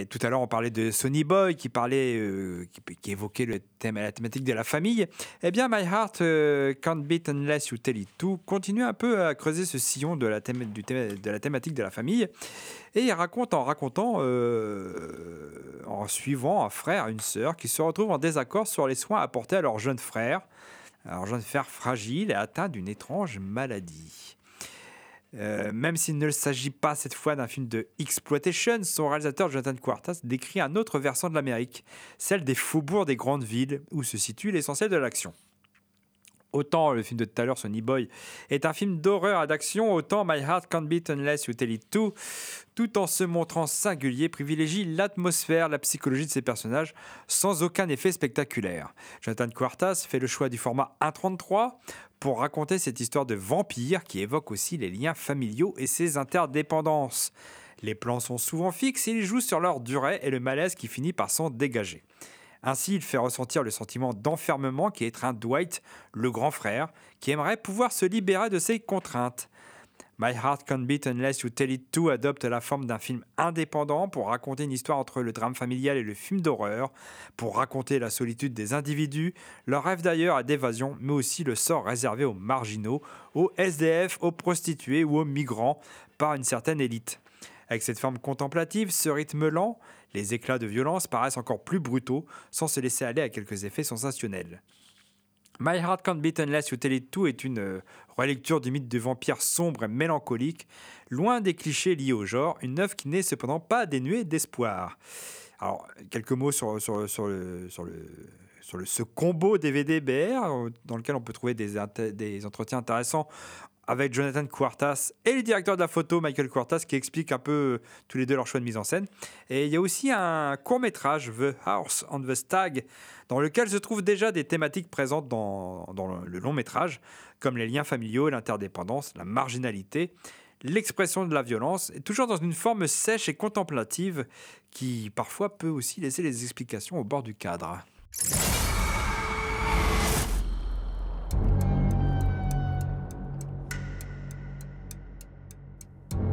S5: tout à l'heure, on parlait de Sonny Boy qui parlait, euh, qui, évoquait le thème, la thématique de la famille. Eh bien, My Heart euh, Can't Beat Unless You Tell It To continue un peu à creuser ce sillon de la, de la thématique de la famille. Et il raconte en racontant, en suivant un frère une sœur qui se retrouvent en désaccord sur les soins apportés à leur jeune frère. Alors, jeune frère fragile et atteint d'une étrange maladie. Euh, même s'il ne s'agit pas cette fois d'un film de exploitation, son réalisateur Jonathan Quartas décrit un autre versant de l'Amérique, celle des faubourgs des grandes villes où se situe l'essentiel de l'action. Autant le film de tout à l'heure, Sonny Boy, est un film d'horreur et d'action, autant My Heart Can't Beat Unless You Tell It To, tout en se montrant singulier, privilégie l'atmosphère, la psychologie de ses personnages, sans aucun effet spectaculaire. Jonathan Quartas fait le choix du format 1.33 pour raconter cette histoire de vampire qui évoque aussi les liens familiaux et ses interdépendances. Les plans sont souvent fixes et ils jouent sur leur durée et le malaise qui finit par s'en dégager. Ainsi, il fait ressentir le sentiment d'enfermement qui étreint Dwight, le grand frère, qui aimerait pouvoir se libérer de ses contraintes. My Heart Can't Beat Unless You Tell It To adopte la forme d'un film indépendant pour raconter une histoire entre le drame familial et le film d'horreur, pour raconter la solitude des individus, leur rêve d'ailleurs à d'évasion, mais aussi le sort réservé aux marginaux, aux SDF, aux prostituées ou aux migrants par une certaine élite. Avec cette forme contemplative, ce rythme lent, les éclats de violence paraissent encore plus brutaux, sans se laisser aller à quelques effets sensationnels. My Heart Can't Beat Unless You Tell It To est une euh, relecture du mythe de vampire sombre et mélancolique, loin des clichés liés au genre, une œuvre qui n'est cependant pas dénuée d'espoir. Alors, quelques mots sur, sur, sur le, sur, le, sur le- ce combo DVD-BR, euh, dans lequel on peut trouver des, des entretiens intéressants avec Jonathan Quartas et le directeur de la photo Michael Quartas qui expliquent un peu euh, tous les deux leur choix de mise en scène. Et il y a aussi un court métrage, The House on the Stag, dans lequel se trouvent déjà des thématiques présentes dans, dans le long métrage, comme les liens familiaux, l'interdépendance, la marginalité, l'expression de la violence, et toujours dans une forme sèche et contemplative qui parfois peut aussi laisser les explications au bord du cadre.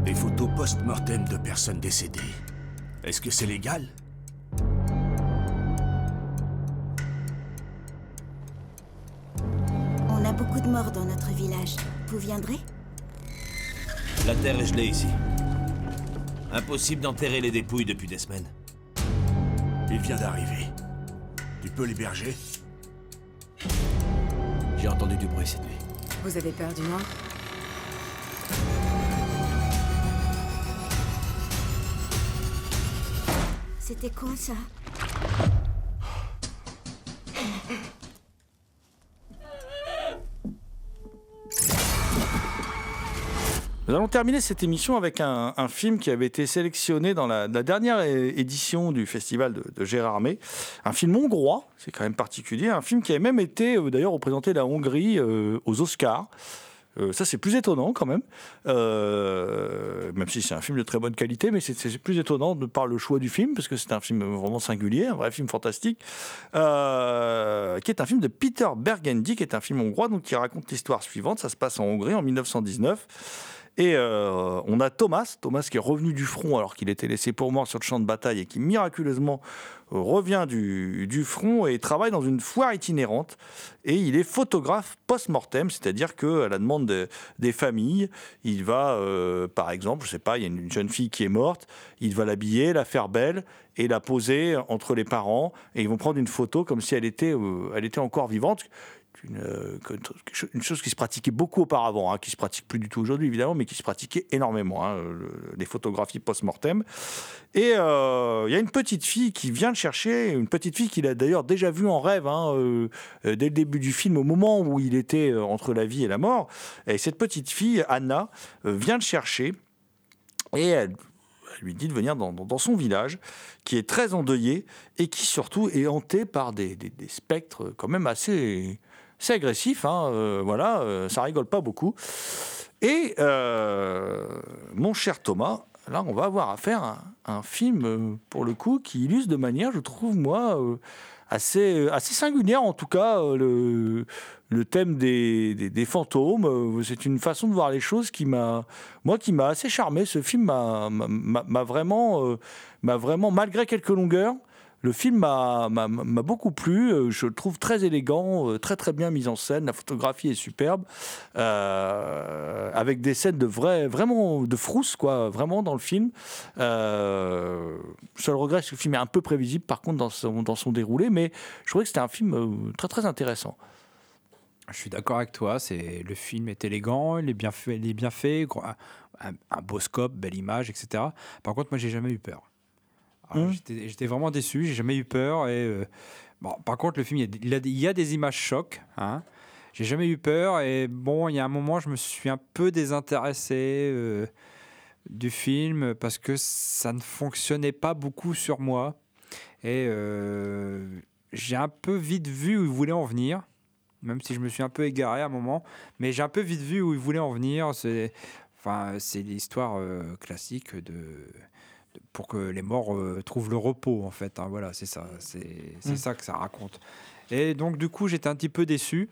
S7: Des photos post-mortem de personnes décédées. Est-ce que c'est légal?
S10: On a beaucoup de morts dans notre village. Vous viendrez?
S11: La terre est gelée ici. Impossible d'enterrer les dépouilles depuis des semaines.
S7: Il vient d'arriver. Tu peux l'héberger?
S11: J'ai entendu du bruit cette nuit.
S12: Vous avez peur du noir
S10: C'était quoi ça
S3: Nous allons terminer cette émission avec un, film qui avait été sélectionné dans la, dernière édition du festival de, de Gérardmer. Un film hongrois, c'est quand même particulier. Un film qui avait même été euh, d'ailleurs représenté la Hongrie euh, aux Oscars. Euh, ça, c'est plus étonnant quand même. Euh, même si c'est un film de très bonne qualité, mais c'est- plus étonnant de par le choix du film, parce que c'est un film vraiment singulier, un vrai film fantastique, euh, qui est un film de Peter Bergendy, qui est un film hongrois, donc qui raconte l'histoire suivante. Ça se passe en Hongrie en 1919. Et euh, on a Thomas, Thomas qui est revenu du front alors qu'il était laissé pour mort sur le champ de bataille et qui miraculeusement euh, revient du, front et travaille dans une foire itinérante. Et il est photographe post-mortem, c'est-à-dire qu'à la demande de- des familles, il va, euh, par exemple, je sais pas, il y a une jeune fille qui est morte, il va l'habiller, la faire belle et la poser entre les parents. Et ils vont prendre une photo comme si elle était, elle était encore vivante une, euh, une chose qui se pratiquait beaucoup auparavant, hein, qui se pratique plus du tout aujourd'hui évidemment, mais qui se pratiquait énormément, hein, le- les photographies post-mortem. Et euh, il y a une petite fille qui vient le chercher, une petite fille qu'il a d'ailleurs déjà vue en rêve hein, euh, euh, dès le début du film, au moment où il était euh, entre la vie et la mort. Et cette petite fille, Anna, euh, vient le chercher et elle, lui dit de venir dans, son village, qui est très endeuillé et qui surtout est hanté par des spectres quand même assez, assez agressifs. hein, euh, voilà, euh, ça rigole pas beaucoup. Et euh, mon cher Thomas, là, on va avoir affaire à un, un film, pour le coup, qui illustre de manière, je trouve, moi, assez, assez singulière, en tout cas, le, le thème des, des- fantômes. C'est une façon de voir les choses qui m'a, moi, qui m'a assez charmé. Ce film vraiment, m'a vraiment, malgré quelques longueurs, le film m'a beaucoup plu. Euh, Je le trouve très élégant, euh, très très bien mis en scène. La photographie est superbe, euh, avec des scènes de vrai, vraiment de frousse quoi, vraiment dans le film. Seul regret, c'est que le film est un peu prévisible par contre dans son, dans son déroulé, mais je trouvais que c'était un film très très intéressant.
S5: Je suis d'accord avec toi. C'est le film est élégant, il est bien fait, il est bien fait, un, un beau scope, belle image, etc. Par contre, moi, j'ai jamais eu peur. Alors,
S3: Mmh.
S5: J'étais vraiment déçu. J'ai jamais eu peur. Et euh, bon, par contre, le film, il y a, il a- il y a des images chocs. Hein. J'ai jamais eu peur. Et bon, il y a un moment, je me suis un peu désintéressé euh, du film parce que ça ne fonctionnait pas beaucoup sur moi. Et euh, j'ai un peu vite vu où il voulait en venir même si je me suis un peu égaré à un moment, mais j'ai un peu vite vu où il voulait en venir. C'est, enfin, c'est l'histoire classique de- pour que les morts euh, trouvent le repos, en fait. hein. voilà, c'est ça, c'est,
S3: Mm.
S5: ça que ça raconte. Et donc, du coup, j'étais un petit peu déçu,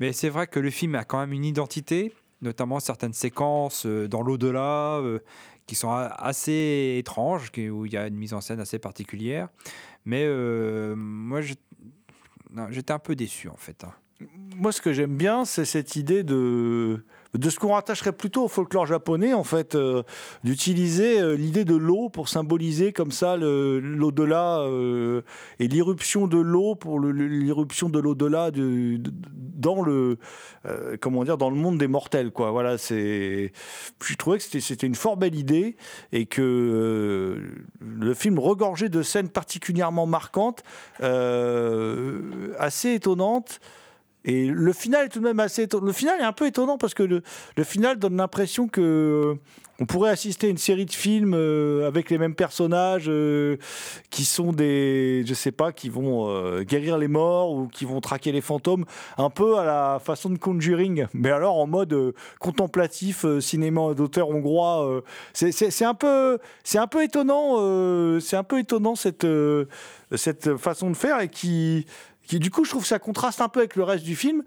S5: mais c'est vrai que le film a quand même une identité, notamment certaines séquences euh, dans l'au-delà euh, qui sont assez étranges, qui- où il y a une mise en scène assez particulière. Mais moi, j'étais un peu déçu, en fait. hein.
S3: Moi, ce que j'aime bien, c'est cette idée de, de ce qu'on rattacherait plutôt au folklore japonais, en fait, euh, d'utiliser euh, l'idée de l'eau pour symboliser comme ça l'au-delà euh, et l'irruption de l'eau pour l'irruption de l'au-delà dans le comment dire dans le monde des mortels, quoi. Voilà. Je trouvais que c'était- une fort belle idée et que le film regorgeait de scènes particulièrement marquantes, assez étonnantes Et le final est tout de même assez étonnant. Le final est un peu étonnant parce que le, final donne l'impression que euh, on pourrait assister à une série de films euh, avec les mêmes personnages euh, qui sont des, je sais pas, qui vont guérir les morts ou qui vont traquer les fantômes, un peu à la façon de Conjuring, mais alors en mode contemplatif, cinéma d'auteur hongrois. c'est- un peu, c'est un peu étonnant, c'est un peu étonnant cette cette façon de faire et qui, qui du coup, je trouve ça contraste un peu avec le reste du film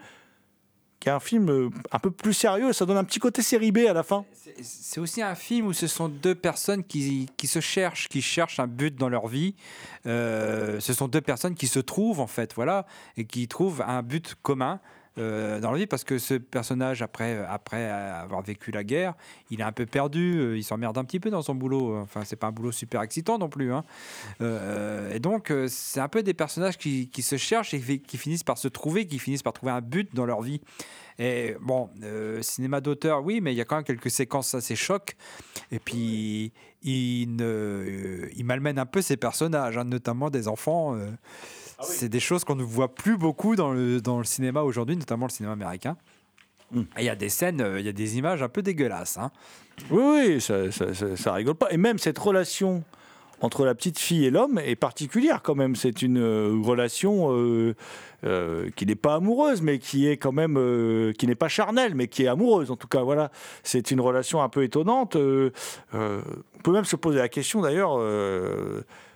S3: qui est un film euh, un peu plus sérieux, ça donne un petit côté série B à la fin.
S5: C'est aussi un film où ce sont deux personnes qui, qui se cherchent, qui cherchent un but dans leur vie. Euh, ce sont deux personnes qui se trouvent, en fait, voilà, et qui trouvent un but commun. Euh, dans la vie parce que ce personnage après après avoir vécu la guerre il est un peu perdu euh, il s'emmerde un petit peu dans son boulot enfin c'est pas un boulot super excitant non plus hein. Euh, et donc euh, c'est un peu des personnages qui, se cherchent et qui- finissent par se trouver qui finissent par trouver un but dans leur vie et bon, euh, cinéma d'auteur, oui, mais il y a quand même quelques séquences assez chocs. Et puis, il, ne, euh, il malmène un peu ses personnages, hein, notamment des enfants. euh. C'est des choses qu'on ne voit plus beaucoup dans le, dans le cinéma aujourd'hui, notamment le cinéma américain. Et il y a des scènes, euh, il y a des images un peu dégueulasses. hein.
S3: Oui, oui, ça, ça, ça- ça rigole pas. Et même cette relation entre la petite fille et l'homme est particulière quand même. C'est une euh, relation euh, euh, qui n'est pas amoureuse, mais qui est quand même, qui n'est pas charnelle, mais qui est amoureuse. En tout cas, voilà, c'est une relation un peu étonnante. On peut même se poser la question d'ailleurs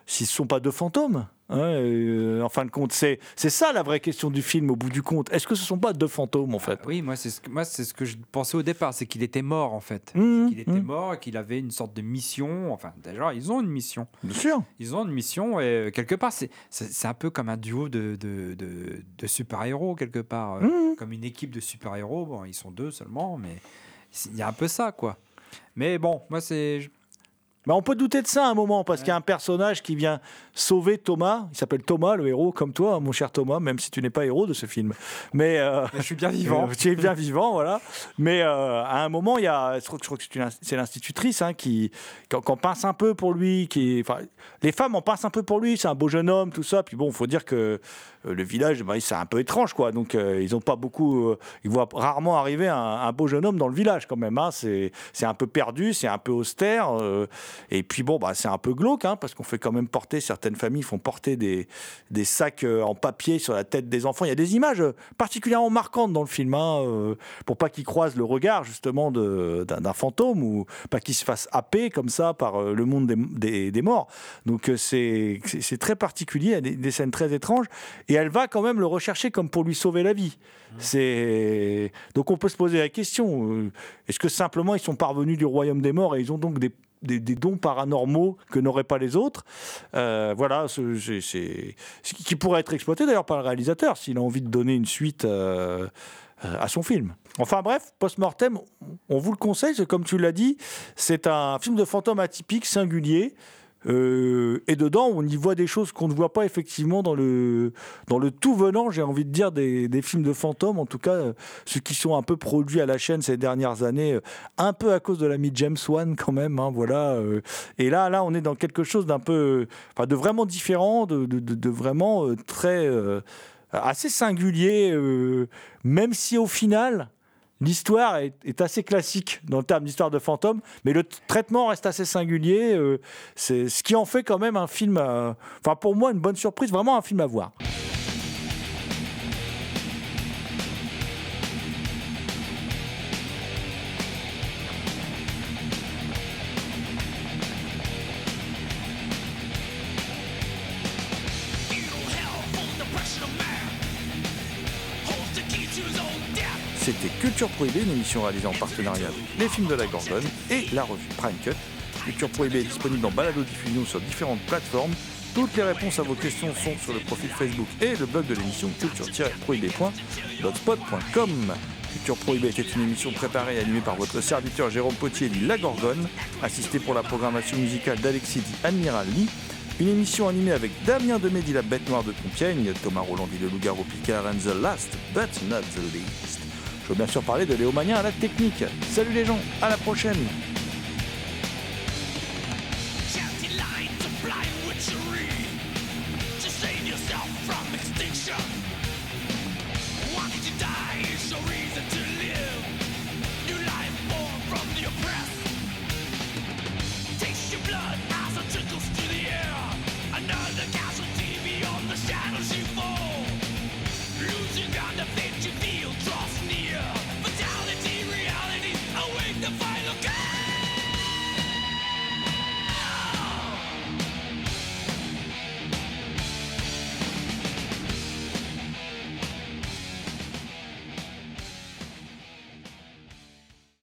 S3: si ce ne sont pas deux fantômes. Hein, euh, en fin de compte, c'est c'est ça la vraie question du film au bout du compte. Est-ce que ce ne sont pas deux fantômes en fait?
S5: Oui, moi c'est ce que, moi c'est ce que je pensais au départ, c'est qu'il était mort en fait.
S3: Mmh,
S5: qu'il était mort et qu'il avait une sorte de mission. Enfin, déjà, ils ont une mission.
S3: Bien sûr.
S5: Ils ont une mission et euh, quelque part, c'est un peu comme un duo de, de, de- de super-héros quelque part, euh,
S3: Mmh.
S5: comme une équipe de super-héros. Bon, ils sont deux seulement, mais il y a un peu ça quoi. Mais bon, moi c'est
S3: Bah, on peut douter de ça à un moment, parce qu'il y a un personnage qui vient sauver Thomas. Il s'appelle Thomas, le héros, comme toi, mon cher Thomas, même si tu n'es pas héros de ce film. Mais, euh,
S5: je suis bien vivant.
S3: tu es bien vivant, voilà. Mais euh, à un moment, il y a, je crois, je crois que c'est l'institutrice hein, qui, qui, en- qui en pince un peu pour lui. Qui, enfin, les femmes en pincent un peu pour lui. C'est un beau jeune homme, tout ça. Puis bon, il faut dire que euh, le village, bah, c'est un peu étrange, quoi. Donc, euh, ils ont pas beaucoup. ils voient rarement arriver un, un beau jeune homme dans le village, quand même. hein. C'est c'est un peu perdu, c'est un peu austère. Et puis bon, bah, c'est un peu glauque, hein, parce qu'on fait quand même porter, certaines familles font porter des, des sacs euh, en papier sur la tête des enfants. Il y a des images euh, particulièrement marquantes dans le film, hein, euh, pour pas qu'ils croisent le regard justement d'un fantôme ou pas qu'ils se fassent happer comme ça par le monde des, des- des morts. Donc c'est très particulier, il y a des, scènes très étranges, et elle va quand même le rechercher comme pour lui sauver la vie. C'est donc on peut se poser la question est-ce que simplement ils sont parvenus du royaume des morts et ils ont donc des des, dons paranormaux que n'auraient pas les autres. Euh, voilà, ce- c'est- ce qui pourrait être exploité d'ailleurs par le réalisateur s'il a envie de donner une suite euh, euh, à son film. Enfin bref, Post-Mortem, on vous le conseille, comme tu l'as dit, c'est un film de fantôme atypique, singulier. Euh, et dedans, on y voit des choses qu'on ne voit pas effectivement dans le, dans le tout venant, j'ai envie de dire, des, des films de fantômes, en tout cas, euh, ceux qui sont un peu produits à la chaîne ces dernières années, euh, un peu à cause de l'ami James Wan quand même, hein, voilà. et là, là, on est dans quelque chose d'un peu, enfin, de vraiment différent, de, de- de- vraiment très, assez singulier, même si au final, L'histoire est, assez classique dans le terme d'histoire de fantôme, mais le traitement reste assez singulier. euh, c'est ce qui en fait quand même un film, enfin pour moi une bonne surprise, vraiment un film à voir. Une émission réalisée en partenariat avec les films de la Gorgone et la revue Prime Cut. Culture Prohibée est disponible en balado-diffusion sur différentes plateformes. Toutes les réponses à vos questions sont sur le profil Facebook et le blog de l'émission culture-prohibée.blogspot.com. Culture Prohibée était une émission préparée et animée par votre serviteur Jérôme Potier dit La Gorgone, assisté pour la programmation musicale d'Alexis dit Admiral Lee. Une émission animée avec Damien Demé dit La Bête Noire de Compiègne, Thomas Roland dit Le Loup-Garou Picard and the Last but not the least. Je veux bien sûr parler de Léo Mania à la technique. Salut les gens, à la prochaine